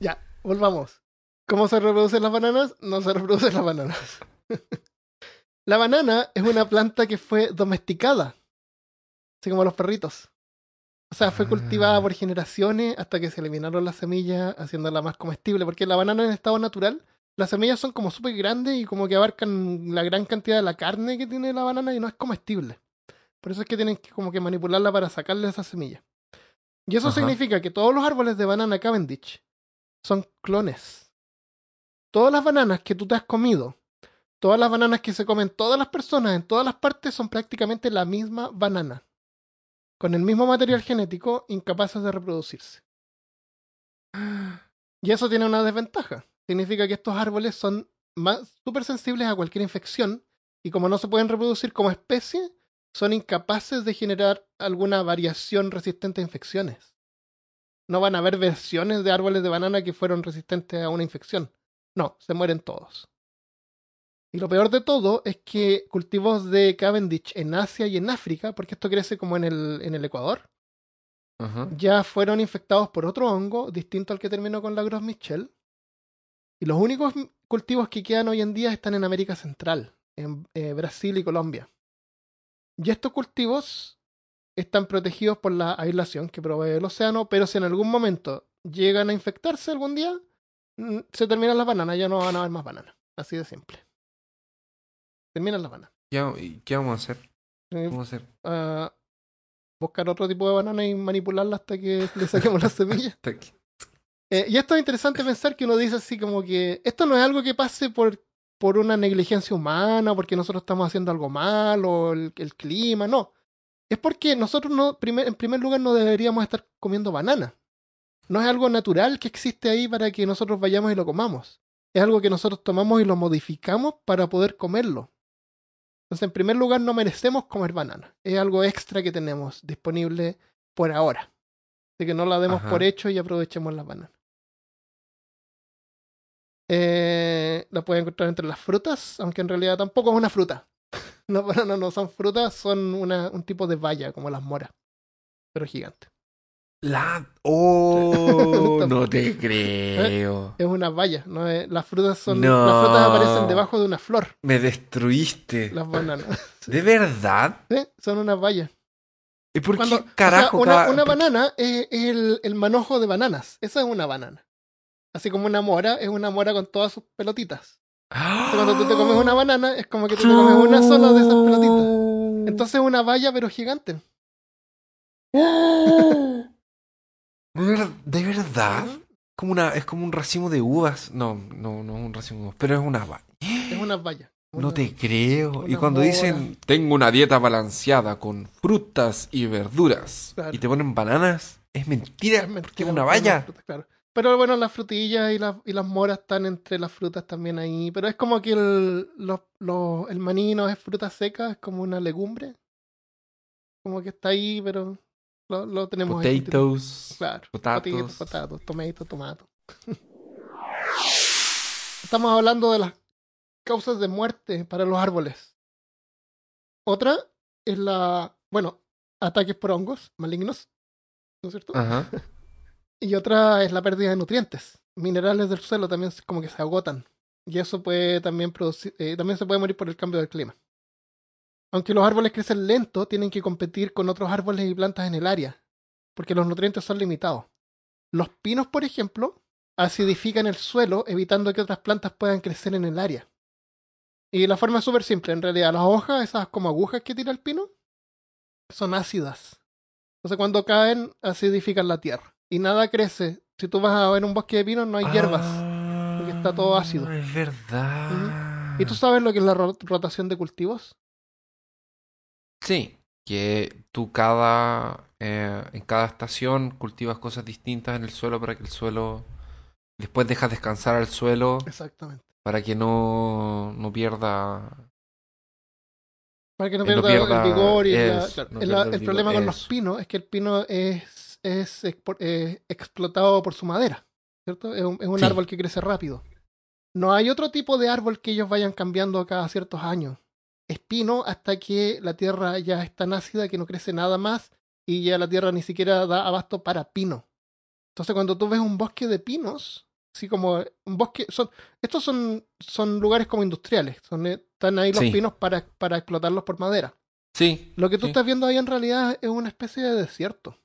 Ya, volvamos. ¿Cómo se reproducen las bananas? No se reproducen las bananas. la banana es una planta que fue domesticada, así como los perritos. O sea, fue Ah. cultivada por generaciones hasta que se eliminaron las semillas, haciéndola más comestible. Porque la banana en estado natural, las semillas son como súper grandes y como que abarcan la gran cantidad de la carne que tiene la banana y no es comestible. Por eso es que tienen que como que manipularla para sacarle esas semillas. Y eso Ajá. significa que todos los árboles de banana Cavendish son clones. Todas las bananas que tú te has comido, todas las bananas que se comen todas las personas en todas las partes son prácticamente la misma banana. Con el mismo material genético, incapaces de reproducirse. Y eso tiene una desventaja. Significa que estos árboles son más súper sensibles a cualquier infección y como no se pueden reproducir como especie, son incapaces de generar alguna variación resistente a infecciones. No van a haber versiones de árboles de banana que fueron resistentes a una infección. No, se mueren todos. Y lo peor de todo es que cultivos de Cavendish en Asia y en África, porque esto crece como en el, en el Ecuador, ya fueron infectados por otro hongo distinto al que terminó con la Gros Michel. Y los únicos cultivos que quedan hoy en día están en América Central, en eh, Brasil y Colombia. Y estos cultivos están protegidos por la aislación que provee el océano, pero si en algún momento llegan a infectarse algún día, mm, se terminan las bananas, ya no van a haber más bananas. Así de simple. Terminan las bananas. ¿Qué, y qué vamos a hacer? ¿Qué Eh, vamos a hacer? ah, buscar otro tipo de banana y manipularla hasta que le saquemos las semillas. Eh, y esto es interesante pensar que uno dice así como que esto no es algo que pase por, por una negligencia humana, porque nosotros estamos haciendo algo mal o el, el clima, no. Es porque nosotros no, primer- en primer lugar no deberíamos estar comiendo banana. No es algo natural que existe ahí para que nosotros vayamos y lo comamos. Es algo que nosotros tomamos y lo modificamos para poder comerlo. Entonces, en primer lugar, no merecemos comer banana. Es algo extra que tenemos disponible por ahora. Así que no la demos Ajá. por hecho y aprovechemos las bananas. Eh, la pueden encontrar entre las frutas, aunque en realidad tampoco es una fruta. Las bananas no son frutas, son una, un tipo de valla, como las moras, pero gigante. La... ¡Oh! No te creo. Es una valla, no las frutas son No. las frutas aparecen debajo de una flor, Me destruiste. las bananas. ¿De verdad? ¿Sí? Son una valla. ¿Y por Cuando- qué carajo o sea, una, cada- una banana es el, el manojo de bananas. Esa es una banana. Así como una mora es una mora con todas sus pelotitas. Entonces, cuando tú te comes una banana, es como que tú te comes una sola de esas pelotitas. Entonces es una valla, pero gigante. ¿De ver- ¿De verdad? Como una, es como un racimo de uvas. No, no, no es un racimo de uvas, pero es una va- Es una valla. No te creo. Y cuando mora. dicen, tengo una dieta balanceada con frutas y verduras, Claro. y te ponen bananas, es mentira, Es porque es una valla. frutas, claro. Pero bueno, las frutillas y las, y las moras están entre las frutas también ahí. Pero es como que el, los- los- el maní no es fruta seca, es como una legumbre. Como que está ahí, pero lo, lo tenemos ahí. Potatoes, Claro. potatoes. Potatos, potatos, tomato, tomato. Estamos hablando de las causas de muerte para los árboles. Otra es la, bueno, ataques por hongos malignos, ¿no es cierto? Ajá. Y otra es la pérdida de nutrientes. Minerales del suelo también como que se agotan. Y eso puede también producir, eh, también se puede morir por el cambio del clima. Aunque los árboles crecen lento, tienen que competir con otros árboles y plantas en el área, porque los nutrientes son limitados. Los pinos, por ejemplo, acidifican el suelo, evitando que otras plantas puedan crecer en el área. Y la forma es súper simple, en realidad. Las hojas, esas como agujas que tira el pino, son ácidas. Entonces cuando caen, acidifican la tierra. Y nada crece. Si tú vas a ver un bosque de pinos, no hay hierbas. porque está todo ácido. Ah, Es verdad. ¿Y tú sabes lo que es la ro- rotación de cultivos? Sí, que tú cada eh, en cada estación cultivas cosas distintas en el suelo para que el suelo después dejas descansar al suelo Exactamente. para que no, no pierda Para que no Eh, no pierda, pierda- el vigor y la- no El- pierda el, problema con los pinos es que el pino es, es eh, explotado por su madera, ¿cierto? Es un, es un Sí. árbol que crece rápido. No hay otro tipo de árbol que ellos vayan cambiando cada ciertos años. Es pino hasta que la tierra ya es tan ácida que no crece nada más y ya la tierra ni siquiera da abasto para pino. Entonces cuando tú ves un bosque de pinos, así como un bosque, son, estos son, son lugares como industriales, son, eh, están ahí los Sí. pinos para, para explotarlos por madera. Sí, Lo que tú sí, estás viendo ahí en realidad es una especie de desierto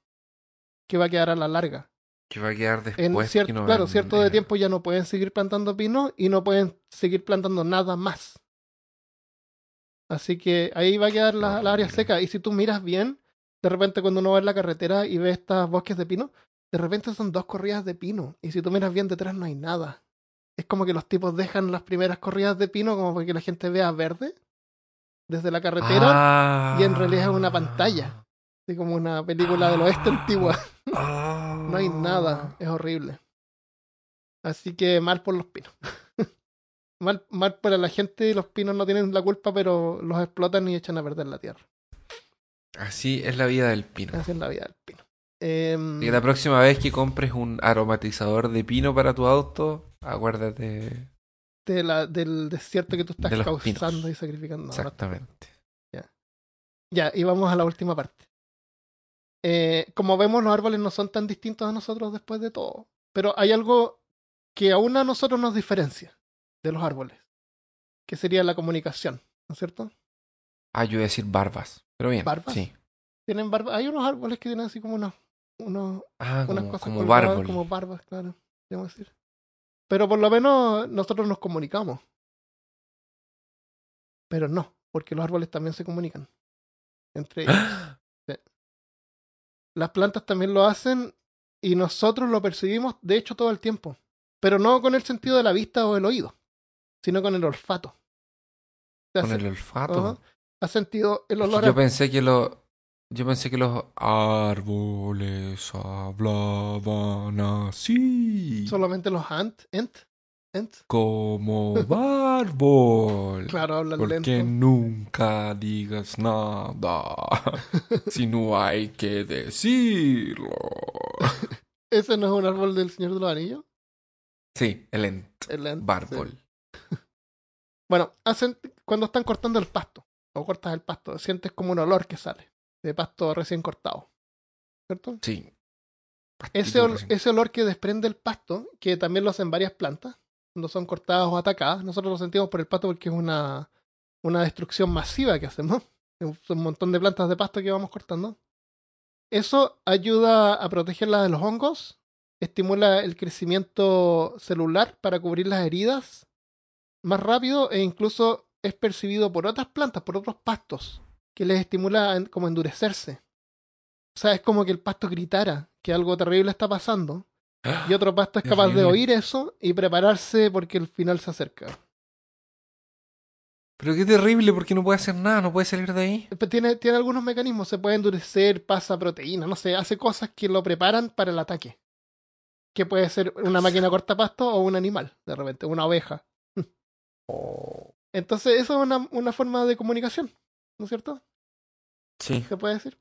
que va a quedar a la larga. que va a quedar En después cier- que no claro, en- cierto de tiempo ya no pueden seguir plantando pino y no pueden seguir plantando nada más. Así que ahí va a quedar la, la área seca. Y si tú miras bien, de repente cuando uno va en la carretera y ve estos bosques de pino, de repente son dos corridas de pino. Y si tú miras bien detrás no hay nada. Es como que los tipos dejan las primeras corridas de pino como para que la gente vea verde desde la carretera. y en realidad es una pantalla. Así como una película del oeste antigua. Ah. No hay nada, es horrible. Así que mal por los pinos. mal, mal para la gente, los pinos no tienen la culpa, pero los explotan y echan a perder la tierra. Así es la vida del pino. Así es la vida del pino. Em, Y la próxima vez que compres un aromatizador de pino para tu auto, acuérdate. de la- del desierto que tú estás causando pinos. y sacrificando. No, no Exactamente. Ya, y vamos a la última parte. Eh, como vemos, los árboles no son tan distintos a nosotros después de todo. Pero hay algo que aún a nosotros nos diferencia de los árboles, que sería la comunicación, ¿no es cierto? Ah, yo iba a decir barbas. Pero bien. ¿Barbas? Sí. Tienen barba, hay unos árboles que tienen así como unos, unos, Ah, unas como, cosas como bárbol. como barbas, claro, podemos decir. Pero por lo menos nosotros nos comunicamos. Pero no, porque los árboles también se comunican entre ellos. Las plantas también lo hacen y nosotros lo percibimos, de hecho, todo el tiempo. Pero no con el sentido de la vista o el oído, sino con el olfato. Con ¿Has- el olfato. ajá, ¿Has sentido el olor yo a... pensé que lo, yo pensé que los árboles hablaban así, solamente los ant? ¿Ent? ¿Ent? como bárbol. Claro, Porque lento. nunca digas nada si no hay que decirlo. ¿Ese no es un árbol del Señor de los Anillos? Sí, el ent, El ent, bárbol. sí. Bueno, hacen cuando están cortando el pasto, o cortas el pasto, sientes como un olor que sale de pasto recién cortado. ¿Cierto? Sí. Ese, Pastito ol- recién- ese olor que desprende el pasto, que también lo hacen varias plantas, cuando son cortadas o atacadas, nosotros lo sentimos por el pasto porque es una, una destrucción masiva que hacemos. Es un montón de plantas de pasto que vamos cortando. Eso ayuda a protegerlas de los hongos, estimula el crecimiento celular para cubrir las heridas más rápido e incluso es percibido por otras plantas, por otros pastos, que les estimula a como endurecerse. O sea, es como que el pasto gritara que algo terrible está pasando y otro pasto es capaz de oír eso y prepararse porque el final se acerca. Pero qué terrible, porque no puede hacer nada, no puede salir de ahí. Tiene, tiene algunos mecanismos, se puede endurecer, pasa proteína, no sé, hace cosas que lo preparan para el ataque. Que puede ser una máquina cortapasto o un animal, de repente, una oveja. Entonces, eso es una, una forma de comunicación, ¿no es cierto? Sí. se puede decir.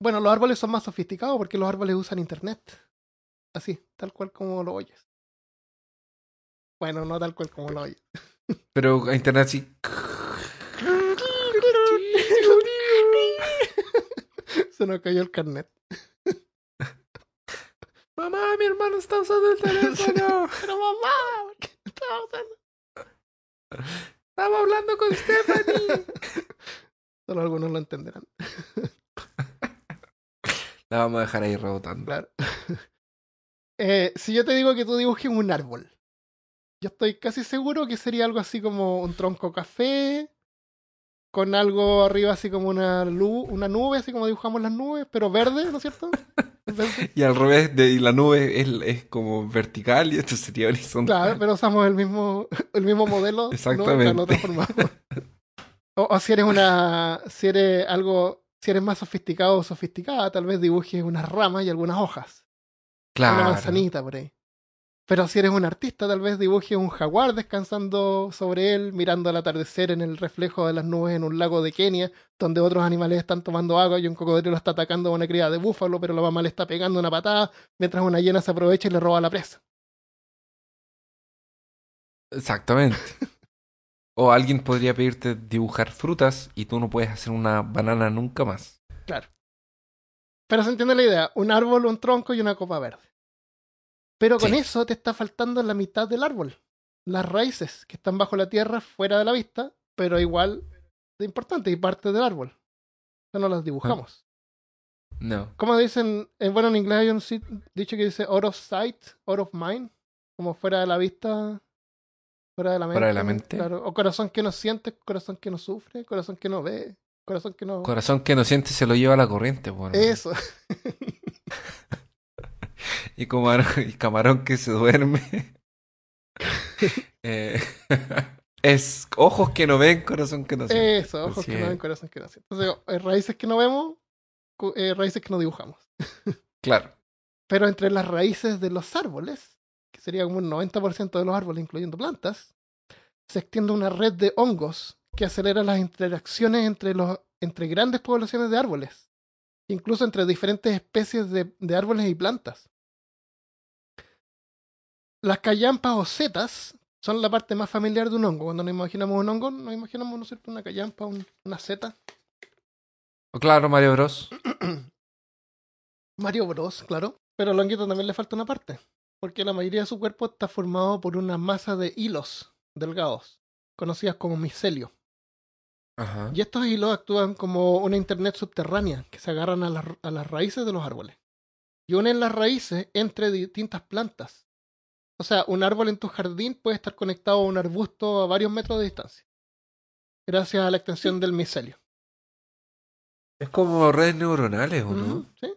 Bueno, los árboles son más sofisticados porque los árboles usan internet. Así, tal cual como lo oyes. Bueno, no tal cual como lo oyes. Pero a internet sí. Se nos cayó el carnet. Mamá, mi hermano está usando el teléfono. Pero mamá, ¿por qué estaba usando? Estaba hablando con Stephanie. Solo algunos lo entenderán. La vamos a dejar ahí rebotando. Claro. Eh, si yo te digo que tú dibujes un árbol, yo estoy casi seguro que sería algo así como un tronco café, con algo arriba así como una luz, una nube, así como dibujamos las nubes, pero verde, ¿no es cierto? Y al revés, de, y la nube es, es como vertical y esto sería horizontal. Claro, pero usamos el mismo, el mismo modelo. ¿no? Exactamente. Transformamos. O, o si eres una, si eres algo, si eres más sofisticado o sofisticada, tal vez dibujes unas ramas y algunas hojas. Una manzanita por ahí. Pero si eres un artista, tal vez dibujes un jaguar descansando sobre él, mirando el atardecer en el reflejo de las nubes en un lago de Kenia, donde otros animales están tomando agua y un cocodrilo está atacando a una cría de búfalo, pero la mamá le está pegando una patada, mientras una hiena se aprovecha y le roba la presa. Exactamente. O alguien podría pedirte dibujar frutas y tú no puedes hacer una banana nunca más. Claro. Pero se entiende la idea, un árbol, un tronco y una copa verde. Pero con Sí. eso te está faltando la mitad del árbol. Las raíces que están bajo la tierra, fuera de la vista, pero igual de importante y parte del árbol. Eso no las dibujamos. No. Como dicen, en, bueno, en inglés hay un dicho que dice out of sight, out of mind, como fuera de la vista, fuera de la mente. Fuera de la mente. Claro. O corazón que no siente, corazón que no sufre, corazón que no ve, corazón que no... Corazón que no siente se lo lleva a la corriente, bueno. Eso. Y, camarón, y camarón que se duerme. Eh, es ojos que no ven, corazón que no siente. Eso, ojos Así que no ven, corazón que no siente. Entonces, eh, raíces que no vemos, eh, raíces que no dibujamos. Claro. Pero entre las raíces de los árboles, que sería como un 90% de los árboles, incluyendo plantas, se extiende una red de hongos que acelera las interacciones entre, los, entre grandes poblaciones de árboles, incluso entre diferentes especies de, de árboles y plantas. Las callampas o setas son la parte más familiar de un hongo. Cuando nos imaginamos un hongo, nos imaginamos, ¿no es cierto?, una callampa, un- una seta. O claro, Mario Bros. Mario Bros, claro. Pero al honguito también le falta una parte. Porque la mayoría de su cuerpo está formado por una masa de hilos delgados, conocidas como micelio. Ajá. Y estos hilos actúan como una internet subterránea que se agarran a las raíces de los árboles. Y unen las raíces entre distintas plantas. O sea, un árbol en tu jardín puede estar conectado a un arbusto a varios metros de distancia. Gracias a la extensión del micelio. Es como redes neuronales, ¿o no? ¿sí?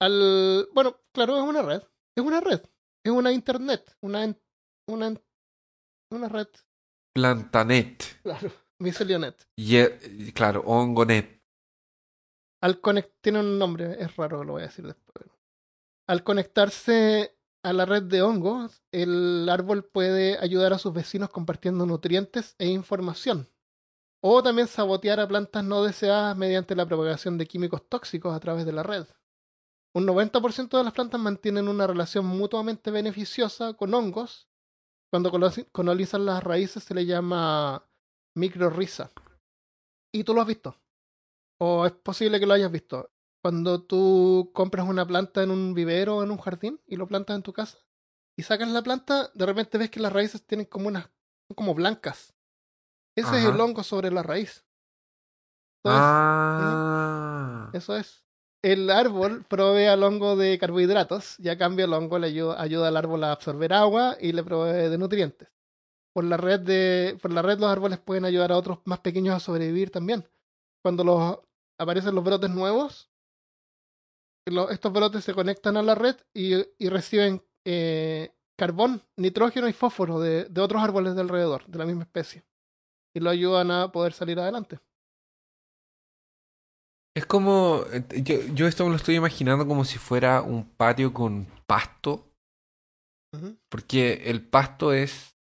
Al, bueno, claro, es una red. Es una red. Es una internet. Una, en- una, en- una red. Plantanet. Claro. Micelionet. Y claro, Hongonet. Al conect tiene un nombre, es raro, lo voy a decir después. Al conectarse a la red de hongos, el árbol puede ayudar a sus vecinos compartiendo nutrientes e información. O también sabotear a plantas no deseadas mediante la propagación de químicos tóxicos a través de la red. Un 90% de las plantas mantienen una relación mutuamente beneficiosa con hongos. Cuando colo- colonizan las raíces se le llama microrriza. Y tú lo has visto. O es posible que lo hayas visto. Cuando tú compras una planta en un vivero o en un jardín y lo plantas en tu casa y sacas la planta, de repente ves que las raíces tienen como unas, son como blancas. Ese es el hongo sobre la raíz. Entonces, Ah. eso es. El árbol provee al hongo de carbohidratos y a cambio el hongo le ayuda, ayuda al árbol a absorber agua y le provee de nutrientes. Por la red de, por la red los árboles pueden ayudar a otros más pequeños a sobrevivir también. Cuando los, aparecen los brotes nuevos, lo- estos brotes se conectan a la red y, y reciben eh, carbón, nitrógeno y fósforo de, de otros árboles de alrededor, de la misma especie. y lo ayudan a poder salir adelante. Es como, eh, yo, yo esto me lo estoy imaginando como si fuera un patio con pasto, porque el pasto es,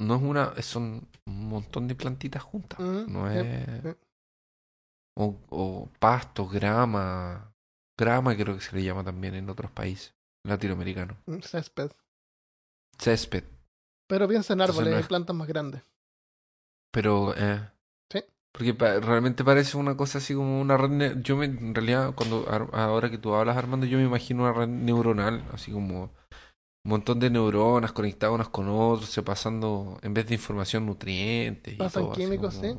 no es una, son un montón de plantitas juntas, no es, o pasto, grama, grama creo que se le llama también en otros países latinoamericanos, césped. césped, Pero piensa en árboles no y plantas más grandes. pero, eh, Sí. porque pa- realmente parece una cosa así como una red, yo me, en realidad cuando, ahora que tú hablas Armando, yo me imagino una red neuronal, así como un montón de neuronas conectadas unas con otras, se pasando, en vez de información, nutrientes y Pasan todo, químicos, como- sí.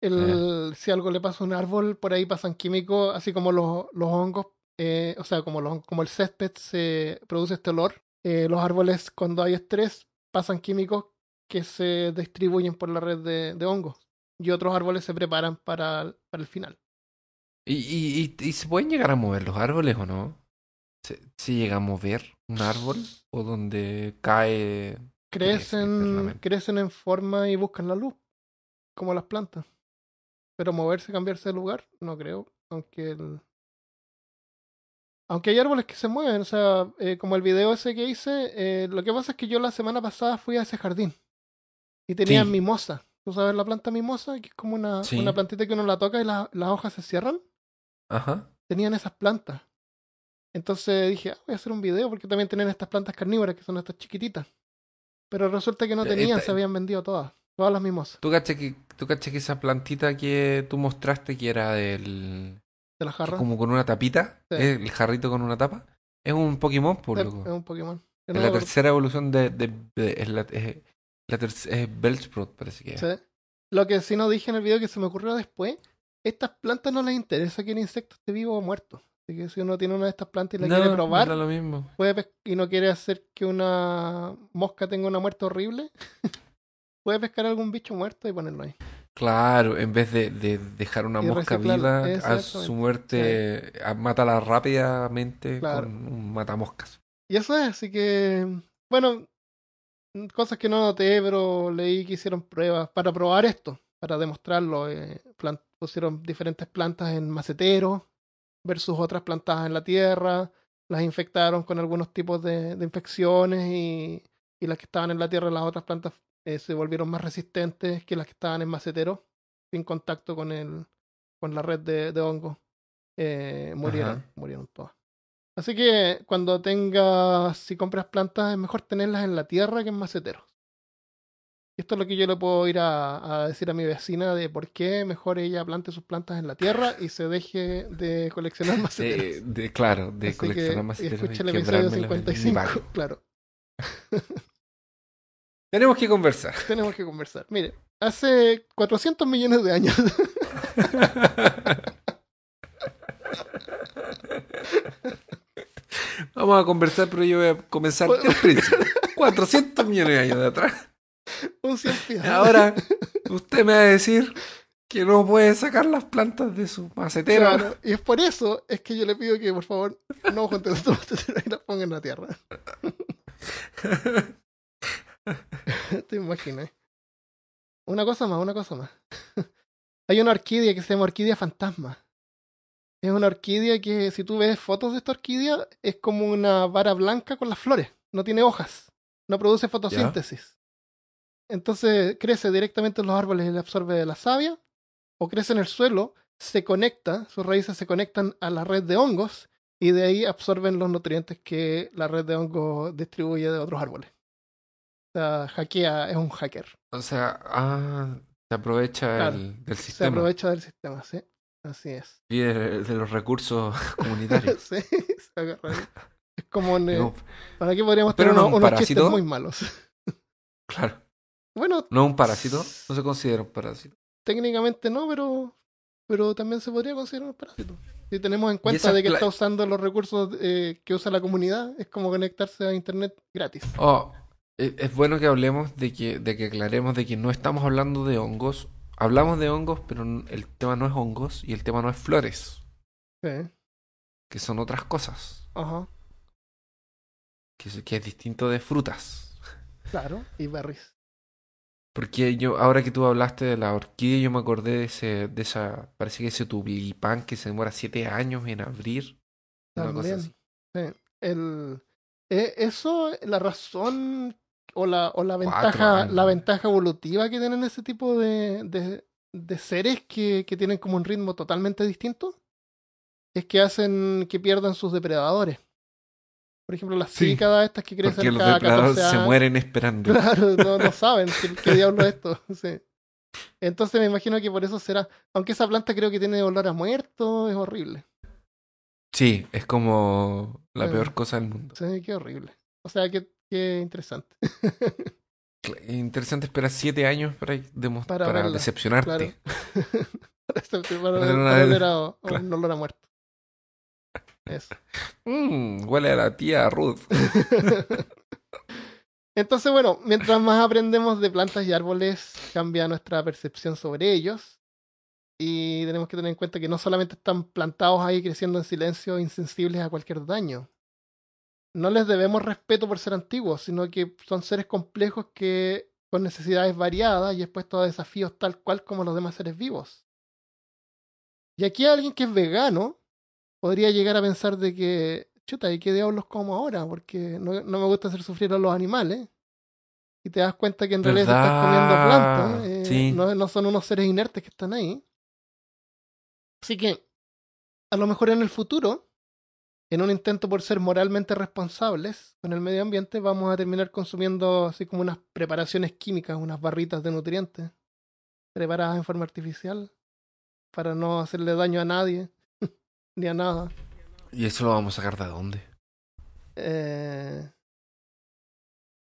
El, Si algo le pasa a un árbol, por ahí pasan químicos, así como los, los hongos, eh, o sea, como, los, como el césped se produce este olor. eh, los árboles, cuando hay estrés, pasan químicos que se distribuyen por la red de, de hongos. Y otros árboles se preparan para, para el final. ¿Y, y, y, y se pueden llegar a mover los árboles o no? ¿Se, se llega a mover un árbol o donde cae? Crece Crecen, crecen en forma y buscan la luz, como las plantas. Pero moverse, cambiarse de lugar, no creo. Aunque el... Aunque hay árboles que se mueven, o sea, eh, como el video ese que hice, eh, lo que pasa es que yo la semana pasada fui a ese jardín y tenían Sí. mimosa. ¿Tú sabes la planta mimosa? Que es como una, Sí. una plantita que uno la toca y la- las hojas se cierran. Ajá. Tenían esas plantas. Entonces dije, ah, voy a hacer un video porque también tienen estas plantas carnívoras que son estas chiquititas. Pero resulta que no tenían, esta- se habían vendido todas. Todas las mimosas. ¿Tú caché que, tú caché que esa plantita que tú mostraste que era del... De la jarra. como con una tapita, Sí. el jarrito con una tapa, es un Pokémon, por Sí, loco. es un Pokémon. Es no la tercera evolución de... de, de- es la, es, la terc- es Bellsprout, parece que es. sí. Lo que sí no dije en el video que se me ocurrió después, estas plantas no les interesa que el insecto esté vivo o muerto. Así que si uno tiene una de estas plantas y la No, quiere probar, da lo mismo. puede y no quiere hacer que una mosca tenga una muerte horrible, puede pescar algún bicho muerto y ponerlo ahí. Claro, en vez de, de dejar una Y mosca viva, a su muerte, a- mátala rápidamente Claro. con un matamoscas. Y eso es, así que, bueno, cosas que no noté, pero leí que hicieron pruebas para probar esto, para demostrarlo. eh, pusieron diferentes plantas en maceteros versus otras plantadas en la tierra, las infectaron con algunos tipos de, de infecciones y, y las que estaban en la tierra, las otras plantas eh, se volvieron más resistentes que las que estaban en maceteros, sin contacto con, el, con la red de, de hongos. Eh, murieron, Ajá. murieron todas. Así que cuando tengas, si compras plantas, es mejor tenerlas en la tierra que en maceteros. Y esto es lo que yo le puedo ir a, a decir a mi vecina de por qué mejor ella plante sus plantas en la tierra y se deje de coleccionar maceteros. De, de- claro, de Así coleccionar maceteros escucha el episodio quebrármelas en mi 55, baño. claro. Tenemos que conversar. Tenemos que conversar. Mire, hace 400 millones de años, Vamos a conversar, pero yo voy a comenzar del principio. 400 millones de años de atrás. un. Ahora, usted me va a decir que no puede sacar las plantas de su macetero. Claro, y es por eso es que yo le pido que por favor no junten sus maceteros y las pongan en la tierra. Te imaginas. Una cosa más, una cosa más. Hay una orquídea que se llama orquídea fantasma. Es una orquídea que si tú ves fotos de esta orquídea es como una vara blanca con las flores. No tiene hojas. No produce fotosíntesis. Entonces crece directamente en los árboles y le absorbe la savia. O crece en el suelo, se conecta, sus raíces se conectan a la red de hongos y de ahí absorben los nutrientes que la red de hongos distribuye de otros árboles. Sea, hackea, es un hacker. O sea, ah, se aprovecha Claro, el- del Se sistema aprovecha del sistema, sí. Así es. y de, de los recursos comunitarios. sí, se agarra. Es como un, eh, No, para aquí podríamos tener no unos, un unos chistes muy malos. claro. Bueno, No un parásito. No se considera un parásito. técnicamente no, pero pero también se podría considerar un parásito. Si tenemos en cuenta de que está usando los recursos eh, que usa la comunidad, es como conectarse a internet gratis. Oh, es bueno que hablemos de que, de que aclaremos de que no estamos hablando de hongos. Hablamos de hongos, pero el tema no es hongos y el tema no es flores, Sí, que son otras cosas, ajá, que es, que es distinto de frutas. claro, y berries. Porque yo, ahora que tú hablaste de la orquídea, yo me acordé de ese, de esa, parece que ese tulipán que se demora siete años en abrir. Una cosa También. así. Sí. El, eh, eso, la razón o la, o la ventaja, la ventaja evolutiva que tienen ese tipo de, de, de seres que, que tienen como un ritmo totalmente distinto es que hacen que pierdan sus depredadores. Por ejemplo, las Sí, cícadas estas que Porque crecen los cada depredadores 14 se años. mueren esperando. Claro, no, no saben qué, qué diablo es esto. Sí. Entonces me imagino que por eso será. Aunque esa planta creo que tiene olor a muerto, es horrible. Sí, es como la Sí. peor cosa del mundo. Sí, qué horrible. O sea, qué, interesante. Interesante esperar siete años para, Para para, verla, decepcionarte. Claro. para para- una- oler a, a claro. un olor a muerto. Eso. Mm, huele a la tía Ruth. Entonces, bueno, mientras más aprendemos de plantas y árboles, cambia nuestra percepción sobre ellos. Y tenemos que tener en cuenta que no solamente están plantados ahí creciendo en silencio, insensibles a cualquier daño. No les debemos respeto por ser antiguos, sino que son seres complejos que con necesidades variadas y expuestos a desafíos tal cual como los demás seres vivos. Y aquí alguien que es vegano podría llegar a pensar de que, chuta, ¿y qué diablos como ahora? Porque no, no me gusta hacer sufrir a los animales. Y te das cuenta que en realidad estás comiendo plantas, eh, Sí. no, no son unos seres inertes que están ahí. Así que, a lo mejor en el futuro, en un intento por ser moralmente responsables con el medio ambiente, vamos a terminar consumiendo así como unas preparaciones químicas, unas barritas de nutrientes preparadas en forma artificial para no hacerle daño a nadie ni a nada. ¿Y eso lo vamos a sacar de dónde? Eh,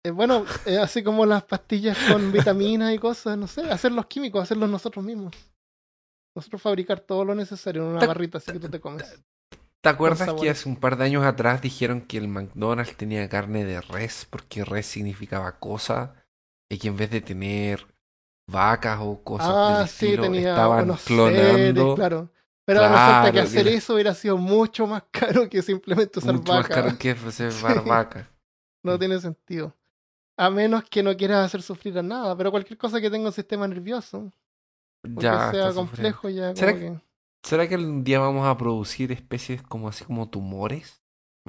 eh, bueno, eh, así como las pastillas con vitaminas y cosas, no sé, hacerlos químicos, hacerlos nosotros mismos. Nosotros fabricar todo lo necesario en una Ta- barrita así que tú te comes. ¿Te acuerdas que hace un par de años atrás dijeron que el McDonald's tenía carne de res porque res significaba cosa y que en vez de tener vacas o cosas Ah, del sí, estilo tenía estaban clonando? seres, claro. Pero Claro, resulta que que hacer eso hubiera sido mucho más caro que simplemente usar Mucho más caro que cebar vaca. No tiene sentido. A menos que no quieras hacer sufrir a nada, pero cualquier cosa que tenga un sistema nervioso, Ya sea está complejo, ya ¿Será como que... ¿Será que un día vamos a producir especies como así como tumores?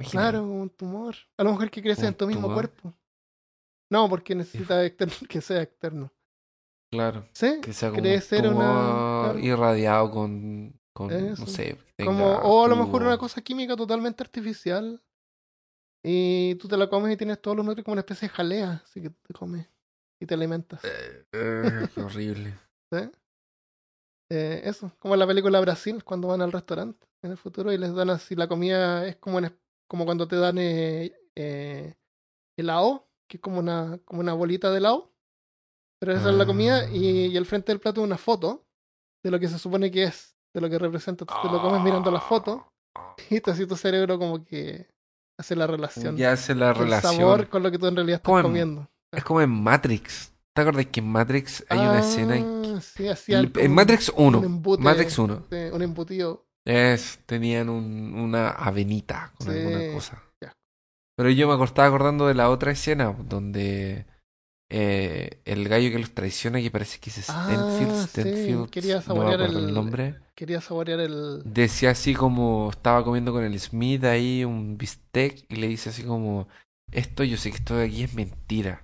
Claro, un tumor. A lo mejor que crece en tu mismo cuerpo. No, porque necesita externo- que sea externo. Claro. ¿Sí? Que sea como un tumor una- claro. irradiado con, con Eso. no sé. Como, o a lo mejor una cosa química totalmente artificial. Y tú te la comes y tienes todos los nutrientes como una especie de jalea. Así que te comes y te alimentas. Eh, eh, qué horrible. ¿sí? Eh, eso, como en la película Brasil, cuando van al restaurante en el futuro y les dan así, la comida es como, en como cuando te dan eh, eh, helado, que es como una, como una bolita de helado. Pero esa es la comida y, y al frente del plato una foto de lo que se supone que es, de lo que representa. Te lo comes mirando la foto y te así tu cerebro como que hace la relación. Ya hace la el relación. sabor con lo que tú en realidad estás Como en- comiendo. Es como en Matrix. ¿Te acuerdas que en Matrix hay una escena en, sí, Matrix 1? un embute, Matrix 1. sí, un embutido. Es, tenían un- una avenita con Sí, alguna cosa. Pero yo me estaba acordando de la otra escena donde eh, el gallo que los traiciona, que parece que es Stenfield, Ah, sí, Stenfield, quería me saborear el, el- nombre. Quería saborear el. Decía así como, estaba comiendo con el Smith ahí un bistec y le dice así como, esto yo sé que esto de aquí es mentira,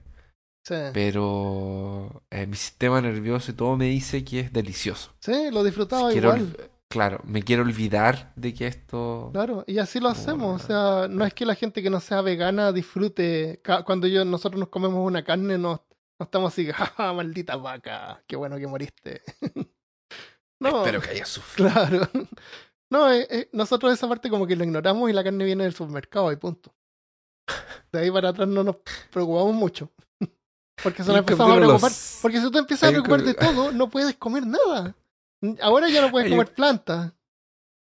Sí, pero eh, mi sistema nervioso y todo me dice que es delicioso. Sí, lo disfrutaba Quiero igual. claro, me quiero olvidar de que esto... Claro, y así lo hacemos. O sea, no es que la gente que no sea vegana disfrute. Cuando yo, nosotros nos comemos una carne, no, no estamos así, jaja, maldita vaca, qué bueno que moriste. no, Espero que haya sufrido. claro. No, eh, eh, nosotros esa parte como que lo ignoramos y la carne viene del supermercado y punto. De ahí para atrás no nos preocupamos mucho. Porque se nos empezamos a preocupar. los- Porque si tú empiezas a preocupar de todo, no puedes comer nada. Ahora ya no puedes comer plantas.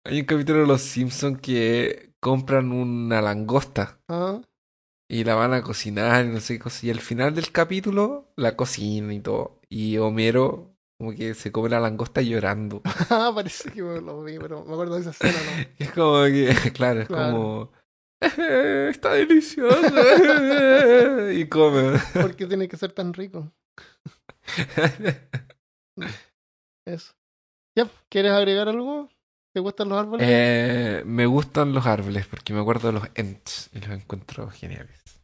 Hay un capítulo de Los Simpsons que compran una langosta Ah, y la van a cocinar y no sé qué cosa. Y al final del capítulo la cocinan y todo. Y Homero como que se come la langosta llorando. Ah, parece que me lo vi, pero me acuerdo de esa escena, ¿no? Es como que, claro, es Claro. como... "Eh, Está delicioso. y come. ¿Por qué tiene que ser tan rico? Eso. Ya, ¿quieres agregar algo? ¿Te gustan los árboles? Eh, me gustan los árboles porque me acuerdo de los Ents y los encuentro geniales.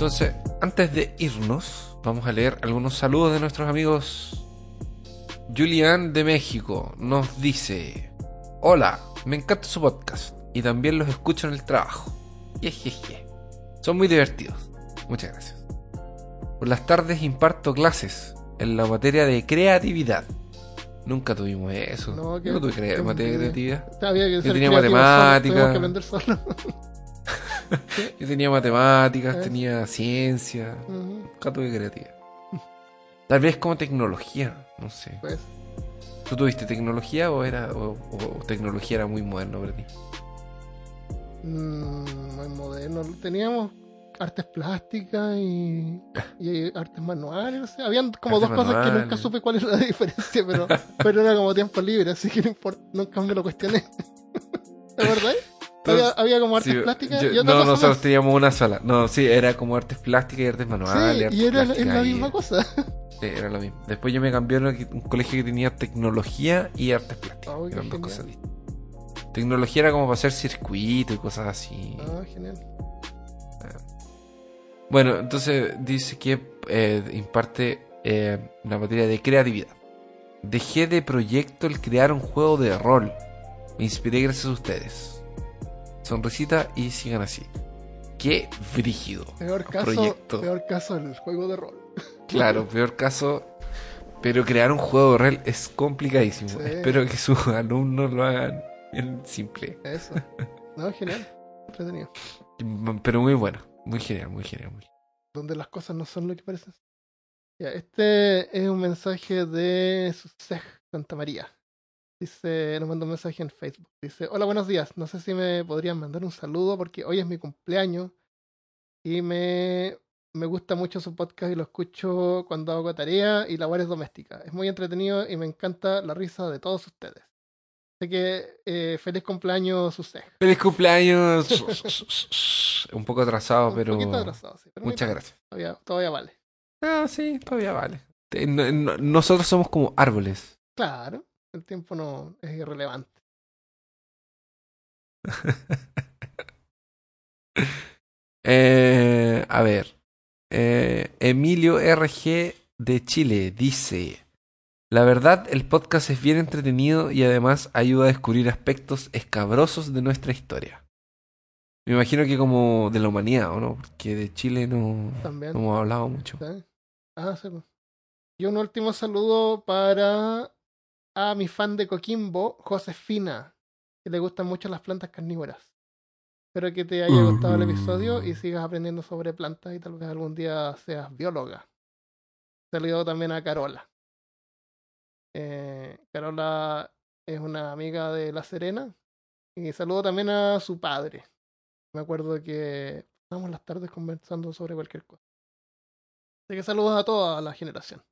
Entonces, antes de irnos, vamos a leer algunos saludos de nuestros amigos. Julián de México nos dice: Hola, me encanta su podcast y también los escucho en el trabajo. Jejeje. Son muy divertidos. Muchas gracias. Por las tardes imparto clases en la materia de creatividad. Nunca tuvimos eso. No, que- Yo no tuve que- materia de creatividad. Había que ser tenía creativo matemática. solo, tenemos que aprender solo. Yo tenía matemáticas, tenía ciencia. Ujú, Nunca tuve creatividad. Tal vez como tecnología, no sé. pues. ¿Tú tuviste tecnología o era o, o tecnología era muy moderno para ti? Mm, muy moderno. Teníamos artes plásticas y, y artes manuales. no sé. Habían como Artes dos cosas que nunca supe cuál era la diferencia, pero, pero era como tiempo libre, así que no importa, nunca me lo cuestioné. ¿De verdad? Había, como artes sí, plásticas yo- y no, nosotros más. teníamos una sola. No, sí, era como artes plásticas y artes manuales. Sí, artes y era la y- misma cosa. Sí, era lo mismo. Después yo me cambié a un colegio que tenía tecnología y artes plásticas. Oh, eran dos cosas distintas. Tecnología era como para hacer circuito y cosas así. Ah, genial. Bueno, entonces dice que eh, imparte eh, la materia de creatividad. Dejé de proyecto el crear un juego de rol. Me inspiré gracias a ustedes. Sonrisita y sigan así. Qué brígido. Peor caso, proyecto. peor caso el juego de rol. Claro, peor caso. Pero crear un juego de rol es complicadísimo. Sí. Espero que sus alumnos lo hagan en simple. Eso. No, genial. Entretenido. Pero muy bueno. Muy genial, muy genial. Muy... donde las cosas no son lo que parecen. Ya, este es un mensaje de Susej Santa María. Dice, nos mandó un mensaje en Facebook. Dice, hola, buenos días. No sé si me podrían mandar un saludo porque hoy es mi cumpleaños y me, me gusta mucho su podcast y lo escucho cuando hago tarea y labores domésticas. Es muy entretenido y me encanta la risa de todos ustedes. Así que eh, feliz cumpleaños, Susej. ¡Feliz cumpleaños! Un poco atrasado, pero. Un poquito atrasado, sí, pero Muchas gracias. Todavía, todavía vale. Ah, sí, todavía vale. Nosotros somos como árboles. Claro, el tiempo no es irrelevante. Eh, a ver. Eh, Emilio RG de Chile dice: La verdad, el podcast es bien entretenido y además ayuda a descubrir aspectos escabrosos de nuestra historia. Me imagino que como de la humanidad, ¿o no? Porque de Chile no, También. no hemos hablado mucho. ¿sí? Ah, sí. pues. Y un último saludo para a mi fan de Coquimbo, Josefina, que le gustan mucho las plantas carnívoras. Espero que te haya gustado el episodio y sigas aprendiendo sobre plantas y tal vez algún día seas bióloga. Saludo también a Carola. Eh, Carola es una amiga de La Serena. Y saludo también a su padre. Me acuerdo que pasamos las tardes conversando sobre cualquier cosa. Así que saludos a toda la generación.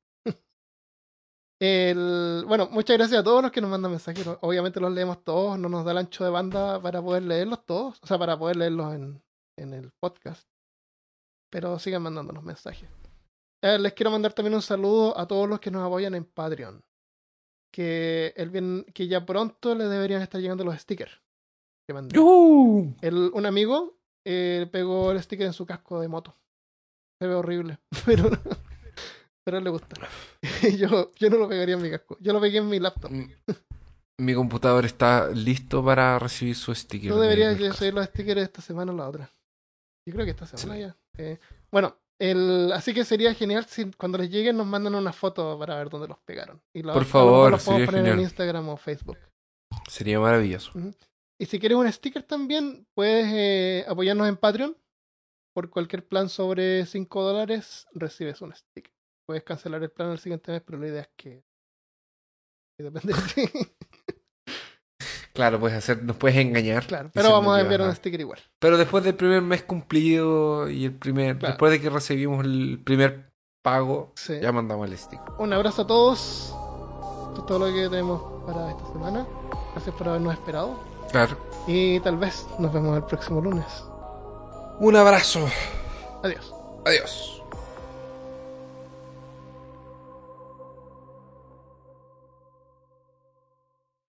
El, bueno, muchas gracias a todos los que nos mandan mensajes. Obviamente los leemos todos, no nos da el ancho de banda para poder leerlos todos, o sea, para poder leerlos en, en el podcast. Pero sigan mandándonos mensajes. Eh, les quiero mandar también un saludo a todos los que nos apoyan en Patreon. Que, el bien, que ya pronto les deberían estar llegando los stickers. Que. El, un amigo eh, pegó el sticker en su casco de moto. Se ve horrible, pero, pero a él le gusta. yo, yo no lo pegaría en mi casco. Yo lo pegué en mi laptop. Mi- Mi computador está listo para recibir su sticker. Tú de- deberías recibir los stickers esta semana o la otra. Yo creo que esta semana Sí. ya. Eh, bueno, el, así que sería genial si cuando les lleguen nos mandan una foto para ver dónde los pegaron. Y Por favor, los sería poner en. Instagram o Facebook. Sería maravilloso. Y si quieres un sticker también, puedes eh, apoyarnos en Patreon. Por cualquier plan sobre 5 dólares, recibes un sticker. Puedes cancelar el plan el siguiente mes, pero la idea es que. que depende de ti. Claro, puedes hacer, nos puedes engañar. Claro, pero vamos a enviar un sticker igual. Pero después del primer mes cumplido y el primer. Claro. Después de que recibimos el primer pago, Sí. ya mandamos el stick. Un abrazo a todos. Esto es todo lo que tenemos para esta semana. Gracias por habernos esperado. Claro. Y tal vez nos vemos el próximo lunes. Un abrazo. Adiós. Adiós.